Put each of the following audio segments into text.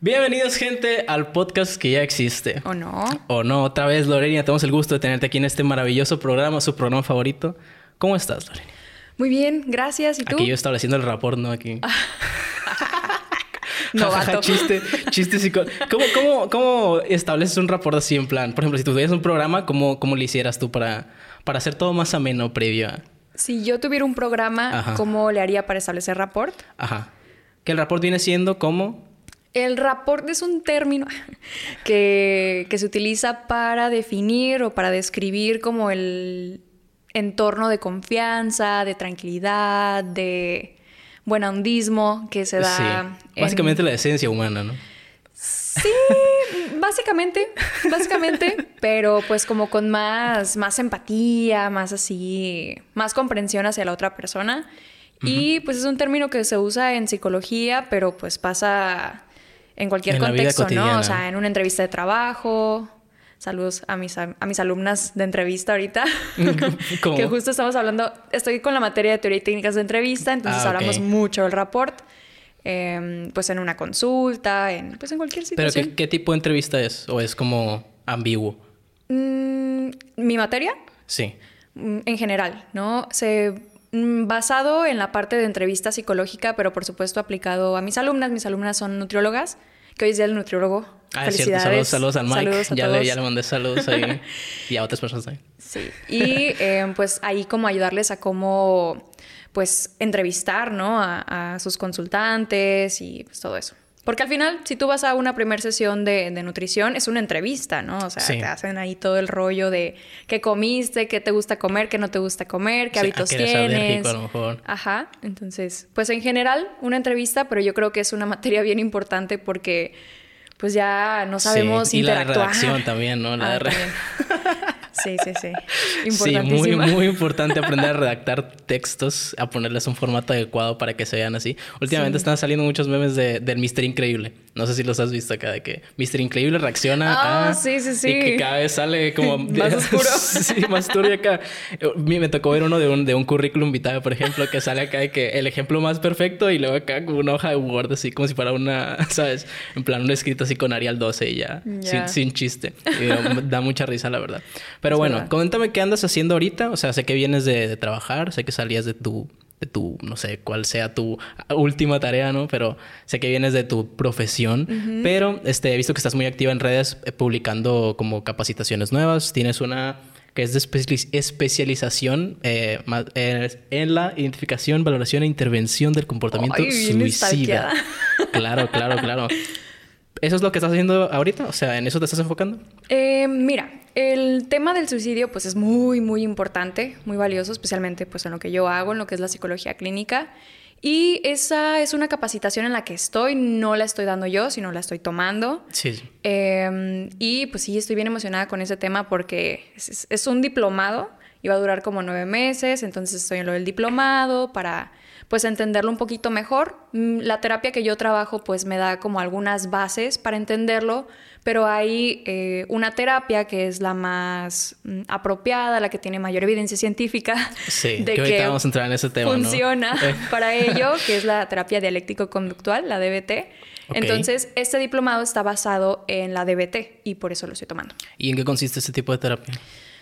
Bienvenidos, gente, al podcast que ya existe. ¿O no? O no, otra vez, Lorena, tenemos el gusto de tenerte aquí en este maravilloso programa, su programa favorito. ¿Cómo estás, Lorena? Muy bien, gracias. ¿Y tú? Aquí yo estableciendo el rapport, ¿no? Aquí. Novato. chiste, chiste psico... ¿Cómo, cómo, cómo estableces un rapport así en plan? Por ejemplo, si tuvieras un programa, ¿cómo, cómo lo hicieras tú para, para hacer todo más ameno previo a... Si yo tuviera un programa, Ajá. ¿cómo le haría para establecer rapport? Ajá. Que el rapport viene siendo como... El rapport es un término que, que se utiliza para definir o para describir como el entorno de confianza, de tranquilidad, de buenahondismo que se da. sí. en- Básicamente la esencia humana, ¿no? Sí, básicamente, básicamente, pero pues como con más, más empatía, más así, más comprensión hacia la otra persona. Y pues es un término que se usa en psicología, pero pues pasa en cualquier En contexto, ¿no? O sea, en una entrevista de trabajo. Saludos a mis, a mis alumnas de entrevista ahorita. ¿Cómo? que justo estamos hablando, estoy con la materia de teoría y técnicas de entrevista, entonces Ah, hablamos mucho del rapport. em, pues en una consulta, en, pues en cualquier Pero situación. ¿qué, ¿qué tipo de entrevista es? ¿O es como ambiguo? Mm, Mi materia, Sí. mm, en general, ¿no? Se basado en la parte de entrevista psicológica, pero por supuesto aplicado a mis alumnas. Mis alumnas son nutriólogas, que hoy es día del nutriólogo. Ah, es cierto. Saludos, saludos al Mike. Saludos a ya, le, ya le mandé saludos ahí. y a otras personas también. Sí. Y eh, pues ahí como ayudarles a cómo pues entrevistar, ¿no? A, a sus consultantes y pues todo eso. Porque al final, si tú vas a una primera sesión de, de nutrición, es una entrevista, ¿no? O sea, Sí. te hacen ahí todo el rollo de qué comiste, qué te gusta comer, qué no te gusta comer, qué Sí, hábitos tienes. alérgico, a lo mejor. Ajá. Entonces, pues en general, una entrevista, pero yo creo que es una materia bien importante porque pues ya no sabemos Sí, y la interactuar. redacción también, ¿no? La Ah, re- también. Sí, sí, sí. Sí, muy, muy importante aprender a redactar textos, a ponerles un formato adecuado para que se vean así. Últimamente Sí. están saliendo muchos memes de, del Mister Increíble. No sé si los has visto acá, de que Mister Increíble reacciona Ah, a... sí, sí, sí. Y que cada vez sale como... Más oscuro. sí, más turbio acá. Me tocó ver uno de un, de un currículum vitae, por ejemplo, que sale acá de que el ejemplo más perfecto y luego acá como una hoja de Word así como si fuera una, ¿sabes? En plan un escrito así con Arial 12 y ya. Sin, sin chiste. Y da- da mucha risa, la verdad. Pero Es bueno, verdad. coméntame qué andas haciendo ahorita. O sea, sé que vienes de, de trabajar, sé que salías de tu, de tu, no sé cuál sea tu última tarea, ¿no? Pero sé que vienes de tu profesión. Pero este, he visto que estás muy activa en redes eh, publicando como capacitaciones nuevas. Tienes una que es de especi- especialización eh, eh, en la identificación, valoración e intervención del comportamiento Ay, suicida. Claro, claro, claro. ¿Eso es lo que estás haciendo ahorita? O sea, ¿en eso te estás enfocando? Eh, mira, el tema del suicidio pues es muy, muy importante, muy valioso, especialmente pues en lo que yo hago, en lo que es la psicología clínica. Y esa es una capacitación en la que estoy, no la estoy dando yo, sino la estoy tomando. Sí. Eh, y pues sí, estoy bien emocionada con ese tema porque es un diplomado y va a durar como nueve meses, entonces estoy en lo del diplomado para pues entenderlo un poquito mejor. Mm, La terapia que yo trabajo pues me da como algunas bases para entenderlo, pero hay eh, una terapia que es la más mm, apropiada, la que tiene mayor evidencia científica Sí, de que vamos a entrar en ese tema, ¿no? funciona Eh. para ello, que es la terapia dialéctico-conductual, la DBT. Entonces, este diplomado está basado en la DBT y por eso lo estoy tomando. ¿Y en qué consiste este tipo de terapia?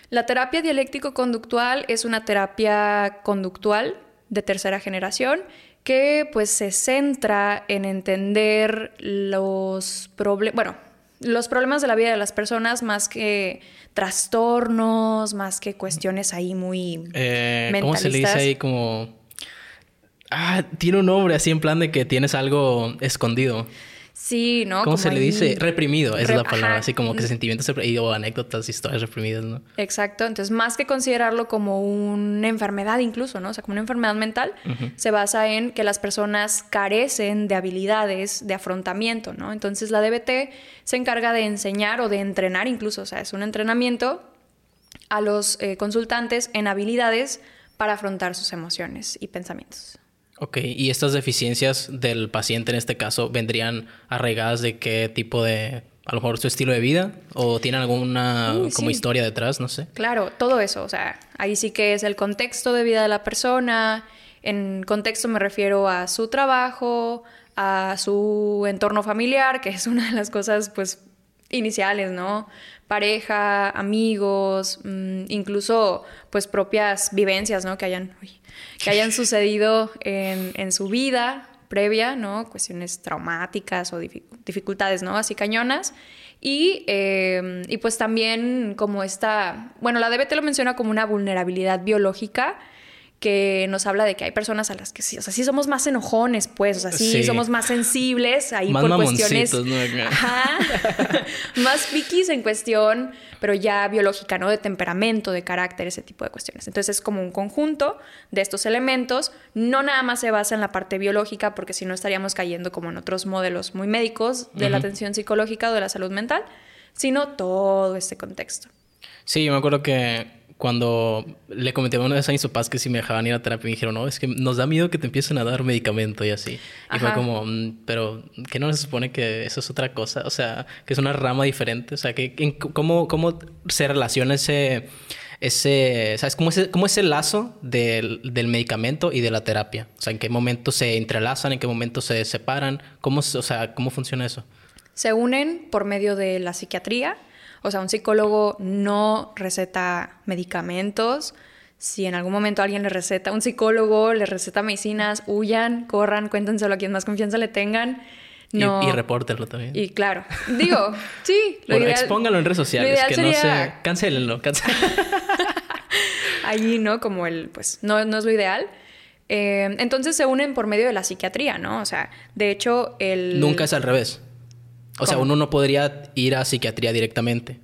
La terapia dialéctico-conductual es una terapia conductual de tercera generación que pues se centra en entender los problemas, bueno, los problemas de la vida de las personas más que trastornos, más que cuestiones ahí muy Eh, ¿Cómo se le dice ahí como... Ah, tiene un nombre así en plan de que tienes algo escondido. Sí, ¿no? ¿Cómo Como se le ahí- dice? Reprimido, es la palabra. ajá. Así como que sentimientos reprimidos o anécdotas, historias reprimidas, ¿no? Exacto, entonces más que considerarlo como una enfermedad incluso, ¿no? O sea, como una enfermedad mental, se basa en que las personas carecen de habilidades de afrontamiento, ¿no? Entonces la DBT se encarga de enseñar o de entrenar incluso, o sea, es un entrenamiento a los eh, consultantes en habilidades para afrontar sus emociones y pensamientos. Ok, y estas deficiencias del paciente en este caso vendrían arraigadas de qué tipo de, a lo mejor su estilo de vida o tienen alguna Uy, como sí. historia detrás, no sé. Claro, todo eso, o sea, ahí sí que es el contexto de vida de la persona, en contexto me refiero a su trabajo, a su entorno familiar, que es una de las cosas pues iniciales, ¿no? Pareja, amigos, mm, incluso pues propias vivencias, ¿no? Que hayan, que hayan sucedido en, en, su vida previa, ¿no? Cuestiones traumáticas o dificultades, ¿no? Así cañonas. Y, eh, y pues también como esta, bueno, la DBT lo menciona como una vulnerabilidad biológica que nos habla de que hay personas a las que sí, o sea, sí somos más enojones, pues, o sea, sí, somos más sensibles ahí por cuestiones. ¿no? Ajá. más piquis en cuestión, pero ya biológica, ¿no? De temperamento, de carácter, ese tipo de cuestiones. Entonces es como un conjunto de estos elementos. No nada más se basa en la parte biológica, porque si no estaríamos cayendo como en otros modelos muy médicos de la atención psicológica o de la salud mental, sino todo este contexto. Sí, yo me acuerdo que cuando le comenté a una vez a mis papás que si me dejaban ir a terapia, me dijeron, no, es que nos da miedo que te empiecen a dar medicamento y así. Y fue como, mm, pero ¿qué no se supone que eso es otra cosa? O sea, que es una rama diferente. O sea, que, ¿cómo, ¿cómo se relaciona ese, ese ¿sabes? ¿Cómo es, cómo es el lazo del, del, medicamento y de la terapia? O sea, ¿en qué momento se entrelazan? ¿En qué momento se separan? ¿Cómo, o sea, ¿cómo funciona eso? Se unen por medio de la psiquiatría o sea, un psicólogo no receta medicamentos. Si en algún momento alguien le receta, un psicólogo le receta medicinas, huyan, corran, cuéntenselo a quien más confianza le tengan. No. Y, y repórtenlo también. Y claro, digo, sí. Lo expóngalo en redes sociales, que no se... Cancelenlo, Allí, ¿no? Como el, pues, no, no es lo ideal. Eh, entonces se unen por medio de la psiquiatría, ¿no? O sea, de hecho, el... Nunca es al revés. O sea, uno no podría ir a psiquiatría directamente.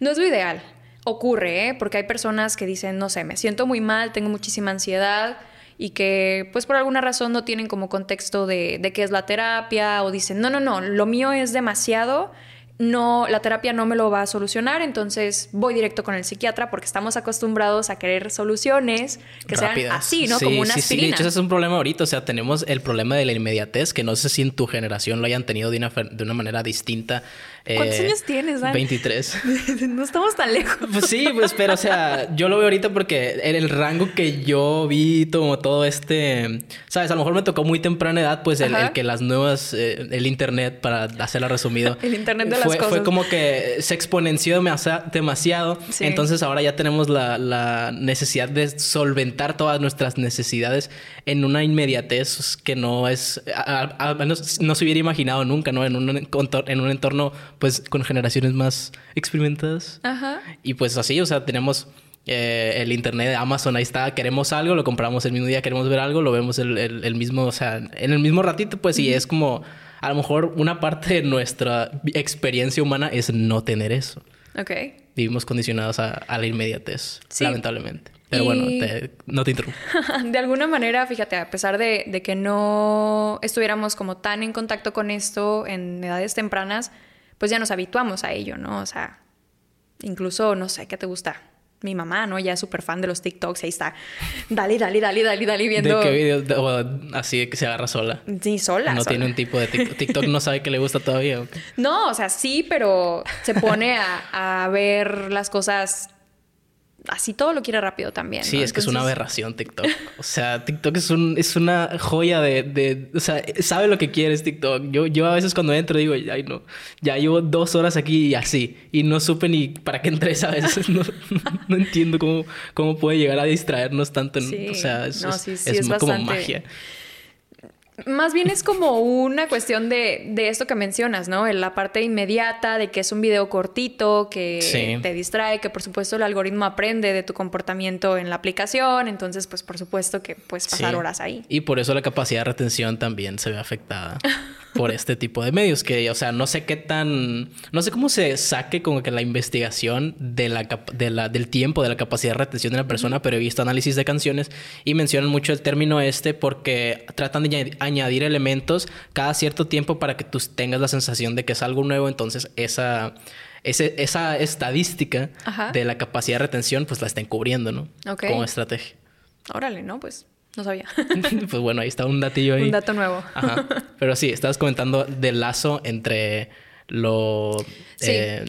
No es lo ideal. Ocurre, ¿eh? Porque hay personas que dicen, no sé, me siento muy mal, tengo muchísima ansiedad y que pues por alguna razón no tienen como contexto de, de qué es la terapia o dicen, no, no, no, lo mío es demasiado no, la terapia no me lo va a solucionar, entonces voy directo con el psiquiatra porque estamos acostumbrados a querer soluciones que sean así, ¿no? Como una aspirina. Sí, de hecho, ese es un problema ahorita. O sea, tenemos el problema de la inmediatez, que no sé si en tu generación lo hayan tenido de una, de una manera distinta. ¿Cuántos eh, años tienes, Dan? 23. no estamos tan lejos. Pues sí, pues, pero, o sea, yo lo veo ahorita porque en el rango que yo vi, como todo este. ¿Sabes? A lo mejor me tocó muy temprana edad, pues, el, que las nuevas. Eh, el internet, para hacerla resumido. el internet de las fue, Fue como que se exponenció demasiado. Entonces ahora ya tenemos la, necesidad de solventar todas nuestras necesidades en una inmediatez que no es. Al menos no se hubiera imaginado nunca, ¿no? En un, en un entorno, pues, con generaciones más experimentadas. Ajá. Y pues así, o sea, tenemos. Eh, el internet de Amazon, ahí está, queremos algo, lo compramos el mismo día, queremos ver algo, lo vemos el, el, mismo, o sea, en el mismo ratito, pues, y es como a lo mejor una parte de nuestra experiencia humana es no tener eso. Ok. Vivimos condicionados a, la inmediatez, lamentablemente. Pero bueno, no te interrumpo. de alguna manera, fíjate, a pesar de, de, que no estuviéramos como tan en contacto con esto en edades tempranas, pues ya nos habituamos a ello, ¿no? O sea, incluso, no sé, ¿qué te gusta? mi mamá, ¿no? Ya es súper fan de los TikToks, ahí está. Dale, dale, dale, dale, dale, viendo. ¿De qué video? así que se agarra sola. Sí, sola. No tiene un tipo de TikTok. TikTok no sabe que le gusta todavía. No, o sea, sí, pero se pone a, a ver las cosas así todo lo quiere rápido también. Sí, es que es una aberración TikTok. O sea, TikTok es, un, es una joya de, de, O sea, sabe lo que quieres TikTok. Yo, yo a veces cuando entro digo, ay no, ya llevo dos horas aquí y así. Y no supe ni para qué entré, ¿sabes? No, no entiendo cómo, cómo puede llegar a distraernos tanto. En, o sea, es, es, como magia. Más bien es como una cuestión de, esto que mencionas, ¿no? En la parte inmediata, de que es un video cortito, que te distrae, que por supuesto el algoritmo aprende de tu comportamiento en la aplicación, entonces pues por supuesto que puedes pasar horas ahí. Y por eso la capacidad de retención también se ve afectada. por este tipo de medios. Que, o sea, no sé qué tan. No sé cómo se saque como que la investigación de la, de la, del tiempo, de la capacidad de retención de la persona, pero he visto análisis de canciones y mencionan mucho el término este porque tratan de añadir elementos cada cierto tiempo para que tú tengas la sensación de que es algo nuevo. Entonces, esa. esa estadística de la capacidad de retención, pues la están cubriendo, ¿no? Como estrategia. Órale, ¿no? Pues no sabía. pues bueno, ahí está un datillo ahí. Un dato nuevo. Ajá. Pero sí, estabas comentando del lazo entre lo eh,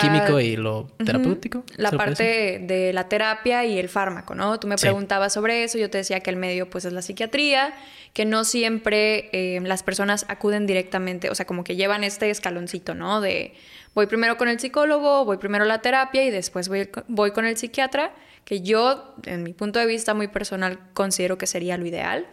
químico y lo terapéutico. La parte de la terapia y el fármaco, ¿no? Tú me preguntabas sobre eso, yo te decía que el medio pues es la psiquiatría, que no siempre eh, las personas acuden directamente, o sea, como que llevan este escaloncito, ¿no? De voy primero con el psicólogo, voy primero a la terapia y después voy, voy con el psiquiatra, que yo, en mi punto de vista muy personal, considero que sería lo ideal.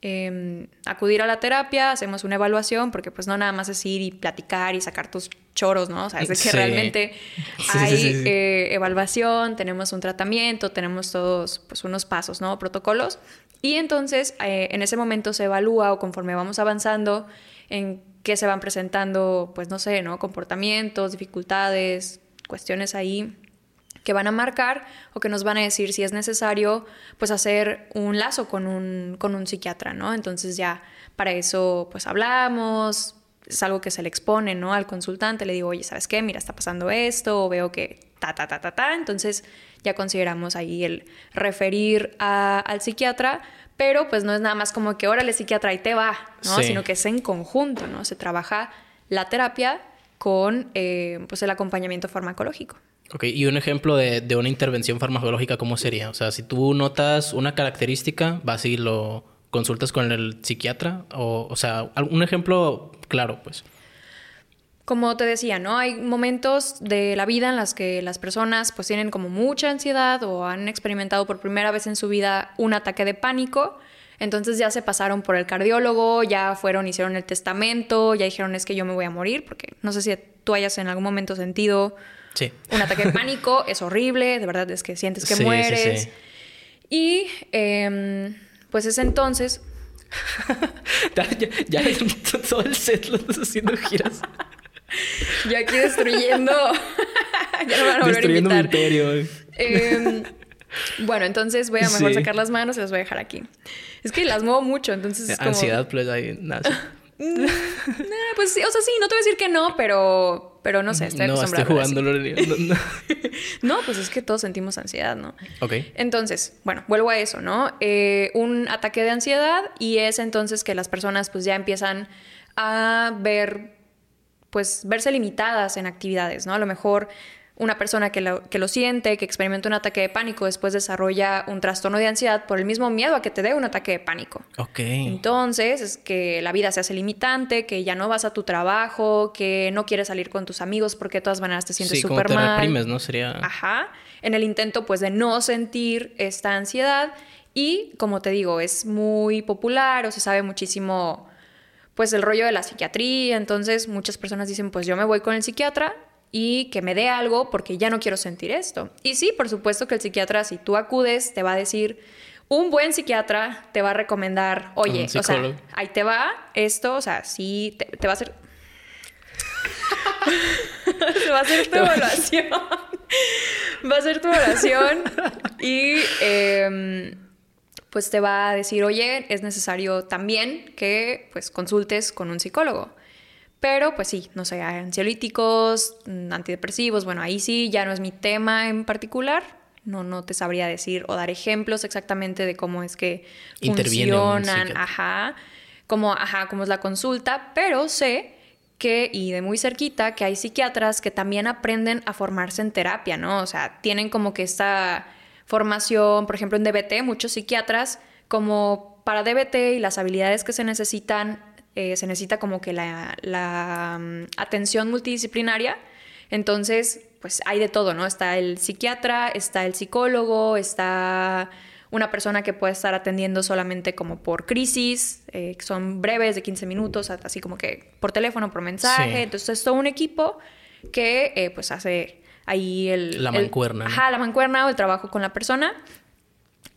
Em, acudir a la terapia, hacemos una evaluación, porque pues no nada más es ir y platicar y sacar tus choros, ¿no? O sea, es que realmente hay eh, evaluación, tenemos un tratamiento, tenemos todos pues unos pasos, ¿no? Protocolos. Y entonces eh, en ese momento se evalúa o conforme vamos avanzando en qué se van presentando, pues no sé, ¿no? Comportamientos, dificultades, cuestiones ahí que van a marcar o que nos van a decir si es necesario pues hacer un lazo con un, con un psiquiatra, ¿no? Entonces ya para eso pues hablamos, es algo que se le expone, ¿no? Al consultante le digo, oye, ¿sabes qué? Mira, está pasando esto, o veo que ta, ta, ta, ta, ta. Entonces ya consideramos ahí el referir al psiquiatra, pero pues no es nada más como que, órale, psiquiatra, y te va, ¿no? Sino que es en conjunto, ¿no? Se trabaja la terapia con eh, pues el acompañamiento farmacológico. Ok, y un ejemplo de, de, una intervención farmacológica, ¿cómo sería? O sea, si tú notas una característica, vas y lo consultas con el psiquiatra, o, o sea, un ejemplo claro, pues. Como te decía, ¿no? Hay momentos de la vida en las que las personas pues tienen como mucha ansiedad o han experimentado por primera vez en su vida un ataque de pánico. Entonces ya se pasaron por el cardiólogo, ya fueron, hicieron el testamento, ya dijeron es que yo me voy a morir, porque no sé si tú hayas en algún momento sentido un ataque de pánico es horrible, de verdad es que sientes que mueres. y em, pues es entonces... ya, todo el set lo estás haciendo giras. ya aquí destruyendo. ya no van a destruyendo a invitar. Em, bueno, entonces voy a mejor sacar las manos y las voy a dejar aquí. Es que las muevo mucho, entonces es Ansiedad, pues ahí, nada. Mm, pues sí, o sea, sí, no te voy a decir que no, pero, pero no sé, estoy no, Estoy jugando, no, no, pues es que todos sentimos ansiedad, ¿no? Ok. Entonces, bueno, vuelvo a eso, ¿no? Eh, un ataque de ansiedad y es entonces que las personas pues ya empiezan a ver, pues verse limitadas en actividades, ¿no? A lo mejor una persona que lo, que lo siente, que experimenta un ataque de pánico, después desarrolla un trastorno de ansiedad por el mismo miedo a que te dé un ataque de pánico. Ok. Entonces, es que la vida se hace limitante, que ya no vas a tu trabajo, que no quieres salir con tus amigos porque de todas maneras te sientes súper sí, mal. te reprimes, ¿no? Sería... Ajá. En el intento, pues, de no sentir esta ansiedad. Y, como te digo, es muy popular o se sabe muchísimo pues el rollo de la psiquiatría, entonces muchas personas dicen, pues yo me voy con el psiquiatra y que me dé algo porque ya no quiero sentir esto. Y sí, por supuesto que el psiquiatra, si tú acudes, te va a decir, un buen psiquiatra te va a recomendar, oye, o sea, ahí te va esto, o sea, sí, te, va a hacer... Se va a hacer tu evaluación. va a hacer tu evaluación y em, pues te va a decir, oye, es necesario también que pues consultes con un psicólogo. Pero pues sí, no sé, ansiolíticos, mm, antidepresivos, bueno, ahí sí ya no es mi tema en particular. No, no te sabría decir o dar ejemplos exactamente de cómo es que funcionan, ajá, como, ajá, cómo es la consulta, pero sé que, y de muy cerquita, que hay psiquiatras que también aprenden a formarse en terapia, ¿no? O sea, tienen como que esta formación, por ejemplo, en DBT, muchos psiquiatras, como para DBT y las habilidades que se necesitan eh, se necesita como que la, mm, atención multidisciplinaria. Entonces, pues hay de todo, ¿no? Está el psiquiatra, está el psicólogo, está una persona que puede estar atendiendo solamente como por crisis, eh, que son breves de 15 minutos, así como que por teléfono, por mensaje. Entonces es todo un equipo que eh, pues hace ahí el... La mancuerna. ajá, la mancuerna o el trabajo con la persona.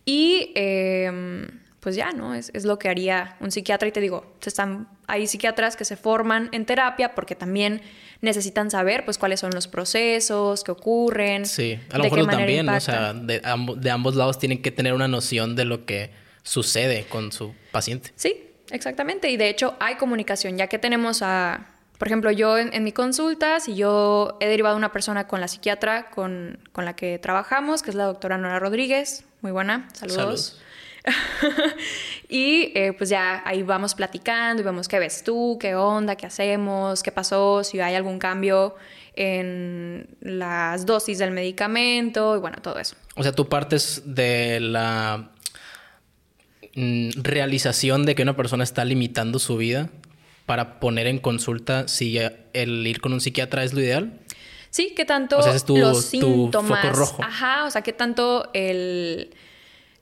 Y em, pues ya, ¿no? Es, es, lo que haría un psiquiatra y te digo, están, hay psiquiatras que se forman en terapia porque también necesitan saber pues cuáles son los procesos que ocurren. Sí, a lo mejor también, o sea, de, de ambos lados tienen que tener una noción de lo que sucede con su paciente. Sí, exactamente. Y de hecho hay comunicación, ya que tenemos a, por ejemplo, yo en, mi consulta, si yo he derivado a una persona con la psiquiatra con, con, la que trabajamos, que es la doctora Nora Rodríguez, muy buena, saludos. y eh, pues ya ahí vamos platicando y vemos qué ves tú, qué onda, qué hacemos, qué pasó, si hay algún cambio en las dosis del medicamento y bueno, todo eso. O sea, tú partes de la mm, realización de que una persona está limitando su vida para poner en consulta si el ir con un psiquiatra es lo ideal. Sí, qué tanto los síntomas, rojo. ajá, o sea, qué tanto el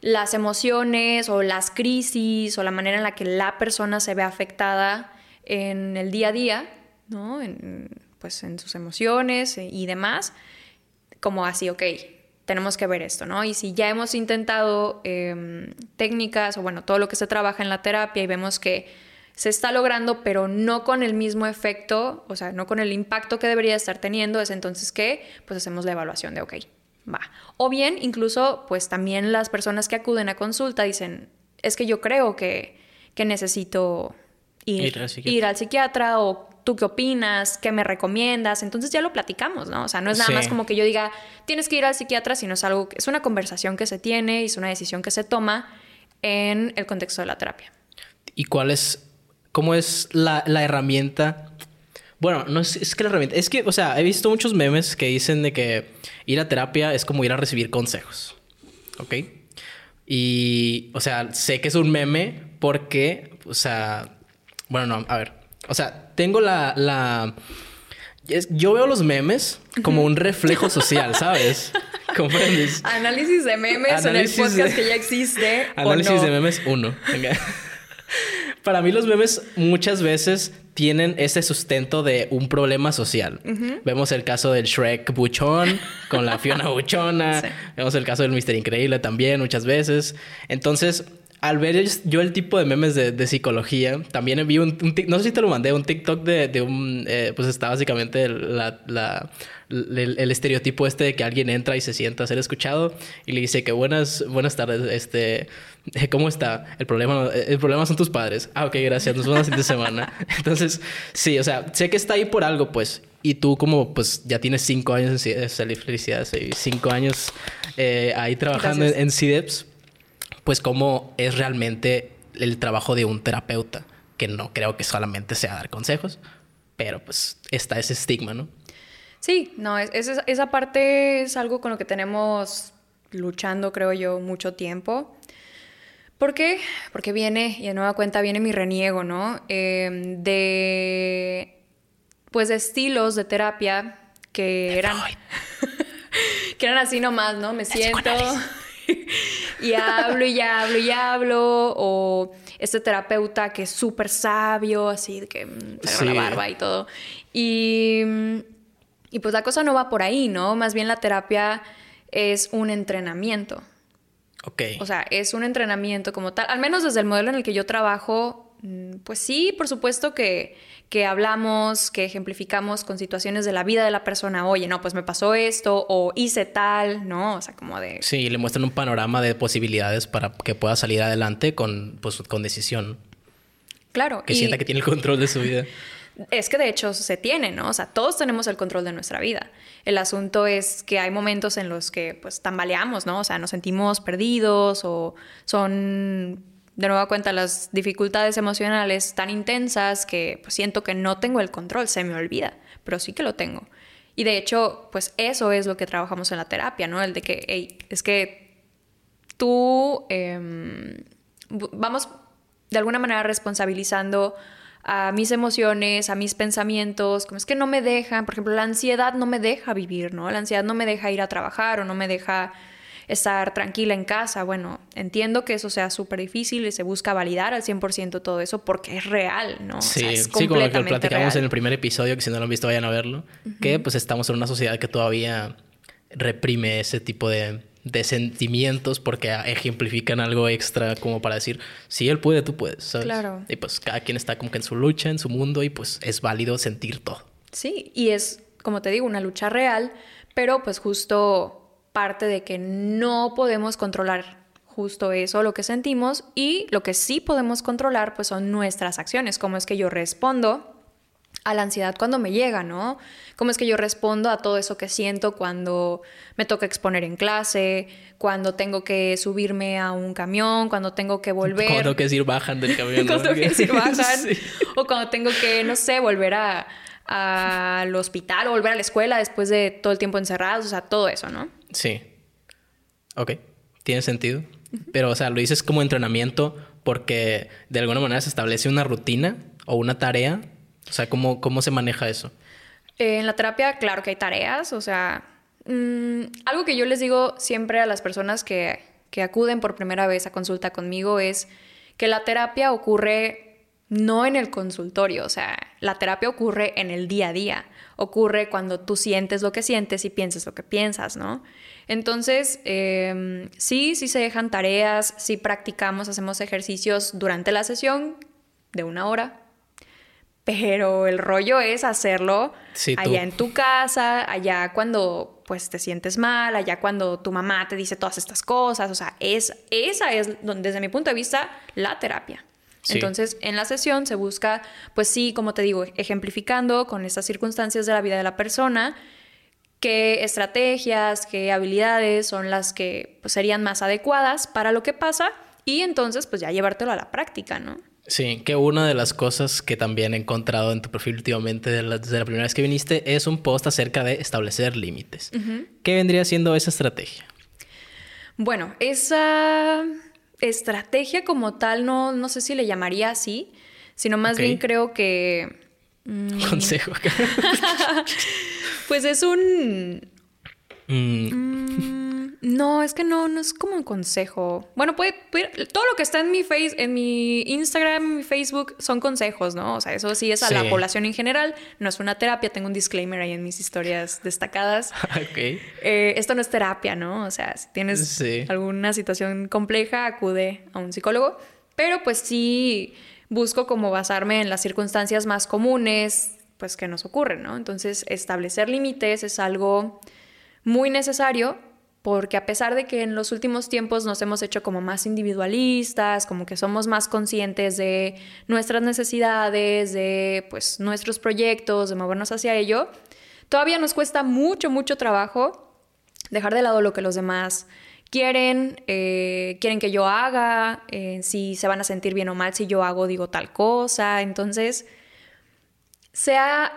las emociones o las crisis o la manera en la que la persona se ve afectada en el día a día, ¿no? En, pues en sus emociones y demás, como así, ok, tenemos que ver esto, ¿no? Y si ya hemos intentado em, técnicas o bueno, todo lo que se trabaja en la terapia y vemos que se está logrando, pero no con el mismo efecto, o sea, no con el impacto que debería estar teniendo, es entonces que pues hacemos la evaluación de, ok, va. O bien, incluso, pues también las personas que acuden a consulta dicen, es que yo creo que, que necesito ir, ir, al psiquiatra o tú qué opinas, qué me recomiendas, entonces ya lo platicamos, ¿no? O sea, no es nada más como que yo diga, tienes que ir al psiquiatra, sino es algo, es una conversación que se tiene y es una decisión que se toma en el contexto de la terapia. ¿Y cuál es cómo es la, herramienta. Bueno, no es, es, que la herramienta. Es que, o sea, he visto muchos memes que dicen de que ir a terapia es como ir a recibir consejos. ¿Ok? Y, o sea, sé que es un meme porque, o sea, bueno, no, a ver. O sea, tengo la. la yo veo los memes como un reflejo social, ¿sabes? ¿Comprendes? Análisis de memes en el podcast que ya existe. Análisis de memes uno. Venga. Para mí los memes muchas veces tienen ese sustento de un problema social. Vemos el caso del Shrek buchón con la Fiona buchona. Vemos el caso del Mister Increíble también muchas veces. Entonces, al ver yo el tipo de memes de, psicología, también vi un, no sé si te lo mandé, un TikTok de, un, eh, pues está básicamente la, el, estereotipo este de que alguien entra y se sienta a ser escuchado y le dice que buenas, buenas tardes, este, ¿cómo está? El problema, el problema son tus padres. Ah, ok, gracias, nos vemos la siguiente semana. Entonces, sí, o sea, sé que está ahí por algo, pues, y tú como pues ya tienes cinco años en felicidades, cinco años eh, ahí trabajando en, en CIDEPS, pues cómo es realmente el trabajo de un terapeuta, que no creo que solamente sea dar consejos, pero pues está ese estigma, ¿no? Sí, no, esa parte es algo con lo que tenemos luchando, creo yo, mucho tiempo. ¿Por qué? Porque viene, y de nueva cuenta viene mi reniego, ¿no? Em, de, pues, de estilos de terapia que eran, que eran así nomás, ¿no? Me siento... y hablo y hablo y hablo, o este terapeuta que es súper sabio, así que mm, la barba y todo. Y, y pues la cosa no va por ahí, ¿no? Más bien la terapia es un entrenamiento. Ok. O sea, es un entrenamiento como tal, al menos desde el modelo en el que yo trabajo, mm, pues sí, por supuesto que que hablamos, que ejemplificamos con situaciones de la vida de la persona, oye, no, pues me pasó esto o hice tal, ¿no? O sea, como de... Sí, le muestran un panorama de posibilidades para que pueda salir adelante con, pues, con decisión. Claro. Que sienta que tiene el control de su vida. Es que de hecho se tiene, ¿no? O sea, todos tenemos el control de nuestra vida. El asunto es que hay momentos en los que pues tambaleamos, ¿no? O sea, nos sentimos perdidos o son de nuevo cuenta las dificultades emocionales tan intensas que pues, siento que no tengo el control, se me olvida, pero sí que lo tengo. Y de hecho, pues eso es lo que trabajamos en la terapia, ¿no? El de que, hey, es que tú, em, vamos de alguna manera responsabilizando a mis emociones, a mis pensamientos, como es que no me dejan, por ejemplo, la ansiedad no me deja vivir, ¿no? La ansiedad no me deja ir a trabajar o no me deja estar tranquila en casa. Bueno, entiendo que eso sea súper difícil y se busca validar al 100% todo eso porque es real, ¿no? Sí, o sí como lo que platicamos en el primer episodio, que si no lo han visto vayan a verlo, que pues estamos en una sociedad que todavía reprime ese tipo de, de sentimientos porque ejemplifican algo extra como para decir, si él puede, tú puedes, ¿sabes? Claro. Y pues cada quien está como que en su lucha, en su mundo y pues es válido sentir todo. Sí, y es, como te digo, una lucha real, pero pues justo parte de que no podemos controlar justo eso, lo que sentimos, y lo que sí podemos controlar, pues son nuestras acciones, cómo es que yo respondo a la ansiedad cuando me llega, ¿no? ¿Cómo es que yo respondo a todo eso que siento cuando me toca exponer en clase, cuando tengo que subirme a un camión, cuando tengo que volver... Cuando tengo que decir bajan del camión. cuando tengo que decir bajan. O cuando tengo que, no sé, volver a, al hospital o volver a la escuela después de todo el tiempo encerrados, o sea, todo eso, ¿no? Sí. Ok, tiene sentido. Pero, o sea, lo dices como entrenamiento porque de alguna manera se establece una rutina o una tarea o sea, ¿cómo, cómo se maneja eso? en la terapia, claro que hay tareas, o sea, mm, algo que yo les digo siempre a las personas que, que acuden por primera vez a consulta conmigo es que la terapia ocurre no en el consultorio, o sea, la terapia ocurre en el día a día, ocurre cuando tú sientes lo que sientes y piensas lo que piensas, ¿no? Entonces, em, sí, sí se dejan tareas, sí practicamos, hacemos ejercicios durante la sesión de una hora, pero el rollo es hacerlo allá en tu casa, allá cuando pues te sientes mal, allá cuando tu mamá te dice todas estas cosas, o sea, es, esa es desde mi punto de vista la terapia. Entonces, en la sesión se busca, pues sí, como te digo, ejemplificando con estas circunstancias de la vida de la persona, qué estrategias, qué habilidades son las que pues, serían más adecuadas para lo que pasa y entonces pues ya llevártelo a la práctica, ¿no? Sí, que una de las cosas que también he encontrado en tu perfil últimamente desde la, primera vez que viniste es un post acerca de establecer límites. ¿Qué vendría siendo esa estrategia? Bueno, esa estrategia como tal no, no sé si le llamaría así, sino más bien creo que... Mm, Consejo. pues es un... Mm. Mm, no, es que no, no es como un consejo. Bueno, puede, todo lo que está en mi face, en mi Instagram, en mi Facebook, son consejos, ¿no? O sea, eso sí es a la población en general, no es una terapia. Tengo un disclaimer ahí en mis historias destacadas. ok. Eh, esto no es terapia, ¿no? O sea, si tienes alguna situación compleja, acude a un psicólogo. Pero pues sí busco como basarme en las circunstancias más comunes, pues que nos ocurren, ¿no? Entonces, establecer límites es algo muy necesario porque a pesar de que en los últimos tiempos nos hemos hecho como más individualistas, como que somos más conscientes de nuestras necesidades, de pues nuestros proyectos, de movernos hacia ello, todavía nos cuesta mucho, mucho trabajo dejar de lado lo que los demás quieren, eh, quieren que yo haga, eh, si se van a sentir bien o mal si yo hago, digo tal cosa. Entonces, se ha,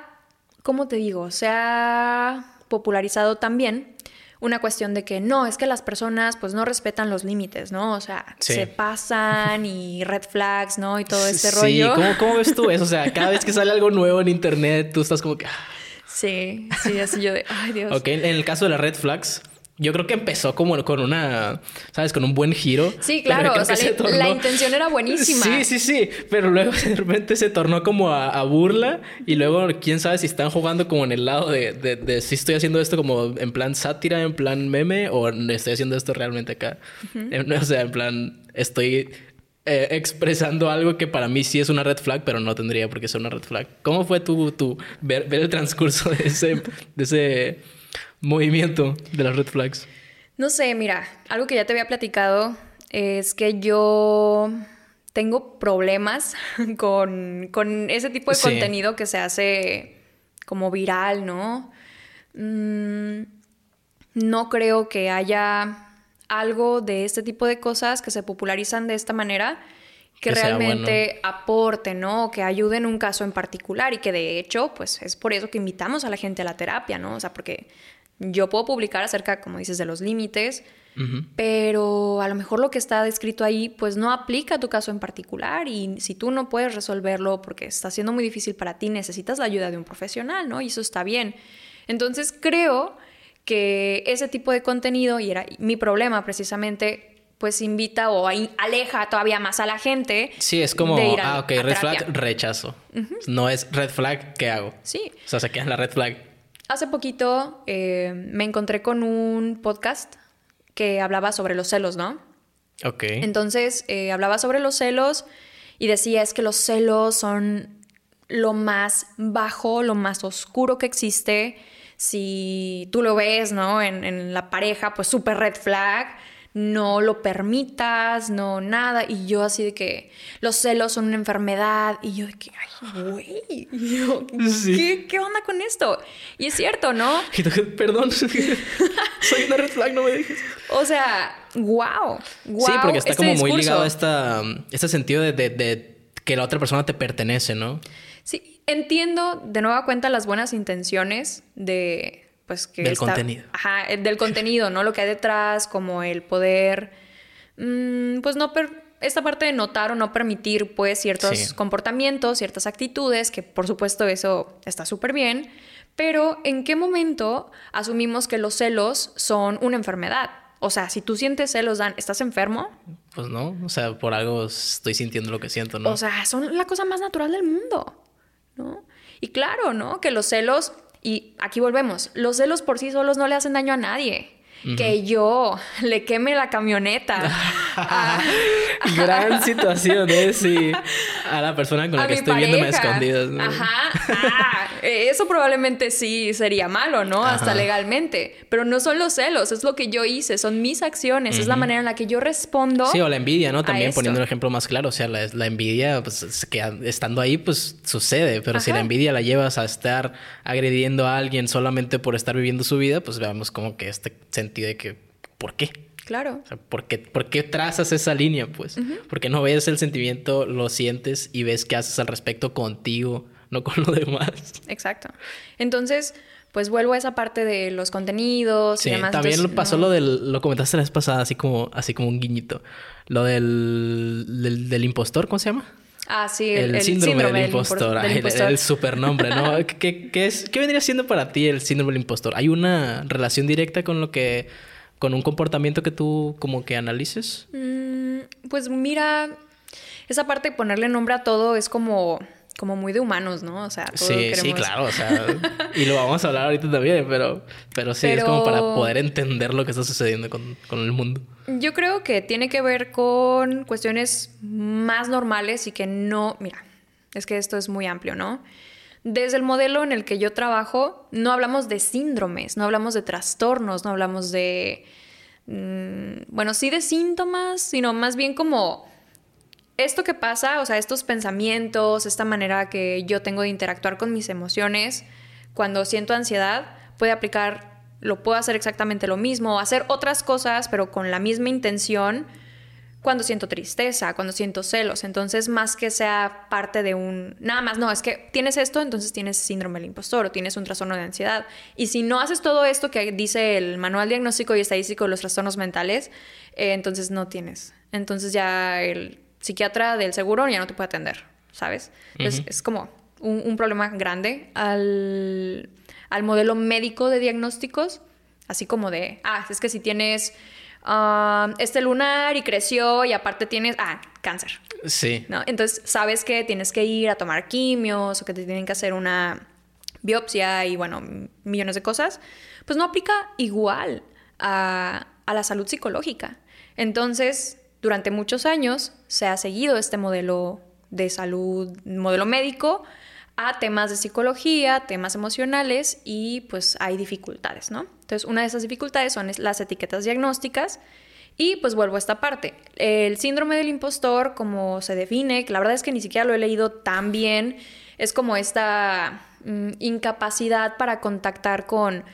¿cómo te digo? Se ha popularizado también una cuestión de que no, es que las personas pues no respetan los límites, ¿no? O sea, se pasan y red flags, ¿no? Y todo este rollo. Sí, ¿Cómo, ¿cómo ves tú eso? O sea, cada vez que sale algo nuevo en internet, tú estás como que... Ah. Sí, sí, así yo de, ay Dios. Ok, en el caso de las red flags, yo creo que empezó como con una, ¿sabes? Con un buen giro. Sí, claro, o sea, la intención era buenísima. Sí, sí, sí, pero luego de repente se tornó como a, burla y luego quién sabe si están jugando como en el lado de, de, si estoy haciendo esto como en plan sátira, en plan meme o estoy haciendo esto realmente acá. O sea, en plan, estoy eh, expresando algo que para mí sí es una red flag, pero no tendría por qué ser una red flag. ¿Cómo fue tu, tu ver, ver el transcurso de ese, de ese movimiento de las red flags? No sé, mira, algo que ya te había platicado es que yo tengo problemas con, ese tipo de contenido que se hace como viral, ¿no? Mm, no creo que haya algo de este tipo de cosas que se popularizan de esta manera que, realmente aporten, ¿no? Que ayuden un caso en particular y que de hecho, pues es por eso que invitamos a la gente a la terapia, ¿no? O sea, porque yo puedo publicar acerca, como dices, de los límites, pero a lo mejor lo que está descrito ahí pues no aplica a tu caso en particular y si tú no puedes resolverlo porque está siendo muy difícil para ti, necesitas la ayuda de un profesional, ¿no? Y eso está bien. Entonces creo que ese tipo de contenido, y era mi problema precisamente, pues invita o aleja todavía más a la gente. Sí, es como, ah, ok, red flag, rechazo. No es red flag, ¿qué hago? Sí. O sea, se queda en la red flag Hace poquito eh, me encontré con un podcast que hablaba sobre los celos, ¿no? Ok. Entonces, eh, hablaba sobre los celos y decía es que los celos son lo más bajo, lo más oscuro que existe. Si tú lo ves, ¿no? En, en la pareja, pues súper red flag. No lo permitas, no nada. Y yo así de que los celos son una enfermedad. Y yo de que, ay, güey, ¿qué, ¿qué, onda con esto? Y es cierto, ¿no? Perdón, soy una red flag, no me dices. O sea, wow, wow. Sí, porque está este como muy ligado a esta, este sentido de, de que la otra persona te pertenece, ¿no? Sí, entiendo de nueva cuenta las buenas intenciones de pues que del contenido. Ajá, eh, del contenido, ¿no? Lo que hay detrás, como el poder, mm, pues no esta parte de notar o no permitir pues ciertos comportamientos, ciertas actitudes, que por supuesto eso está súper bien, pero ¿en qué momento asumimos que los celos son una enfermedad? O sea, si tú sientes celos, Dan, ¿estás enfermo? Pues no, o sea, por algo estoy sintiendo lo que siento, ¿no? O sea, son la cosa más natural del mundo, ¿no? Y claro, ¿no? Que los celos, y aquí volvemos, los celos por sí solos no le hacen daño a nadie que yo le queme la camioneta. Gran situación, ¿eh? Sí. A la persona con la que estoy viéndome escondidas. Ajá. Ah, eso probablemente sí sería malo, ¿no? Hasta legalmente. Pero no son los celos, es lo que yo hice, son mis acciones, es la manera en la que yo respondo. Sí, o la envidia, ¿no? También poniendo un ejemplo más claro. O sea, la, envidia, pues que estando ahí, pues sucede. Pero si la envidia la llevas a estar agrediendo a alguien solamente por estar viviendo su vida, pues veamos como que este de que, ¿por qué? Claro. ¿por, qué, ¿por, qué, trazas esa línea, pues? Porque no ves el sentimiento, lo sientes y ves qué haces al respecto contigo, no con lo demás. Exacto. Entonces, pues vuelvo a esa parte de los contenidos y demás. También pasó lo del, lo comentaste la vez pasada, así como, así como un guiñito. Lo del, del, impostor, ¿cómo se llama? Ah, sí, el, síndrome, del, impostor. El, el, supernombre, ¿no? ¿Qué, qué, es, ¿Qué vendría siendo para ti el síndrome del impostor? ¿Hay una relación directa con lo que con un comportamiento que tú como que analices? Mm, pues mira, esa parte de ponerle nombre a todo es como como muy de humanos, ¿no? O sea, todo sí, sí, claro, o sea, y lo vamos a hablar ahorita también, pero, pero sí, es como para poder entender lo que está sucediendo con, con, el mundo. Yo creo que tiene que ver con cuestiones más normales y que no, mira, es que esto es muy amplio, ¿no? Desde el modelo en el que yo trabajo, no hablamos de síndromes, no hablamos de trastornos, no hablamos de, mm, bueno, sí de síntomas, sino más bien como esto que pasa, o sea, estos pensamientos, esta manera que yo tengo de interactuar con mis emociones, cuando siento ansiedad, puede aplicar, lo puedo hacer exactamente lo mismo, hacer otras cosas, pero con la misma intención cuando siento tristeza, cuando siento celos. Entonces, más que sea parte de un... Nada más, no, es que tienes esto, entonces tienes síndrome del impostor o tienes un trastorno de ansiedad. Y si no haces todo esto que dice el Manual Diagnóstico y Estadístico de los Trastornos Mentales, eh, entonces no tienes. Entonces ya el psiquiatra del seguro ya no te puede atender, ¿sabes? Entonces, es como un, problema grande al, al modelo médico de diagnósticos, así como de, ah, es que si tienes Ah, este lunar y creció y aparte tienes, ah, cáncer. Sí. ¿no? Entonces sabes que tienes que ir a tomar quimios o que te tienen que hacer una biopsia y bueno, millones de cosas. Pues no aplica igual a, a la salud psicológica. Entonces, durante muchos años se ha seguido este modelo de salud, modelo médico, a temas de psicología, temas emocionales y pues hay dificultades, ¿no? Entonces, una de esas dificultades son las etiquetas diagnósticas y pues vuelvo a esta parte. El síndrome del impostor, como se define, que la verdad es que ni siquiera lo he leído tan bien, es como esta mm, incapacidad para contactar con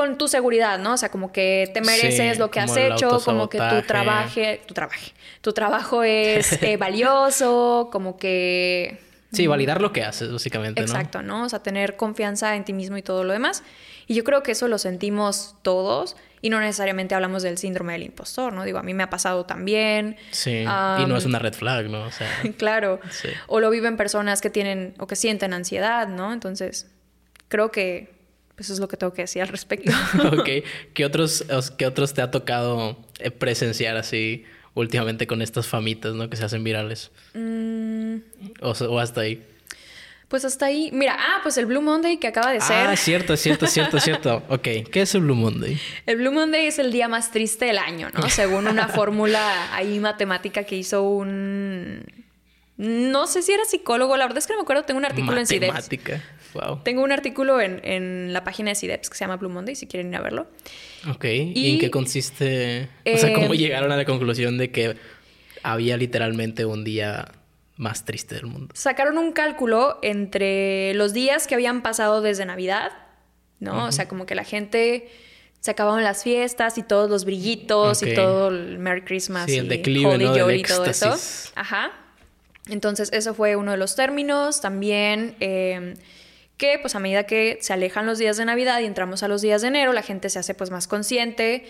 con tu seguridad, ¿no? O sea, como que te mereces lo que has hecho, como que tu trabaje, tu trabaje, tu trabajo es eh, valioso, como que Sí, validar lo que haces, básicamente. Exacto, ¿no? O sea, tener confianza en ti mismo y todo lo demás. Y yo creo que eso lo sentimos todos y no necesariamente hablamos del síndrome del impostor, ¿no? Digo, a mí me ha pasado también. Sí, y no es una red flag, ¿no? O sea, claro. O lo viven personas que tienen o que sienten ansiedad, ¿no? Entonces, creo que eso es lo que tengo que decir al respecto. ok. ¿Qué otros, ¿Qué otros te ha tocado eh, presenciar así? últimamente con estas famitas, ¿no? Que se hacen virales. Mm. O, hasta ahí. Pues hasta ahí. Mira, ah, pues el Blue Monday que acaba de ser. Ah, cierto, cierto, cierto, cierto. Ok, ¿qué es el Blue Monday? El Blue Monday es el día más triste del año, ¿no? Según una fórmula ahí matemática que hizo un. No sé si era psicólogo, la verdad es que no me acuerdo, tengo un artículo en CIDEX. Wow. Tengo un artículo en, en la página de CIDEPS que se llama Blue Monday, si quieren ir a verlo. Ok. ¿Y, Y- en qué consiste? o sea, ¿cómo Eh, llegaron a la conclusión de que había literalmente un día más triste del mundo? Sacaron un cálculo entre los días que habían pasado desde Navidad, ¿no? O sea, como que la gente se acababan las fiestas y todos los brillitos y todo el Merry Christmas Sí, el y declive, Holly ¿no? Jolly y todo eso. Ajá. Entonces, eso fue uno de los términos. También eh, que, pues, a medida que se alejan los días de Navidad y entramos a los días de enero, la gente se hace, pues, más consciente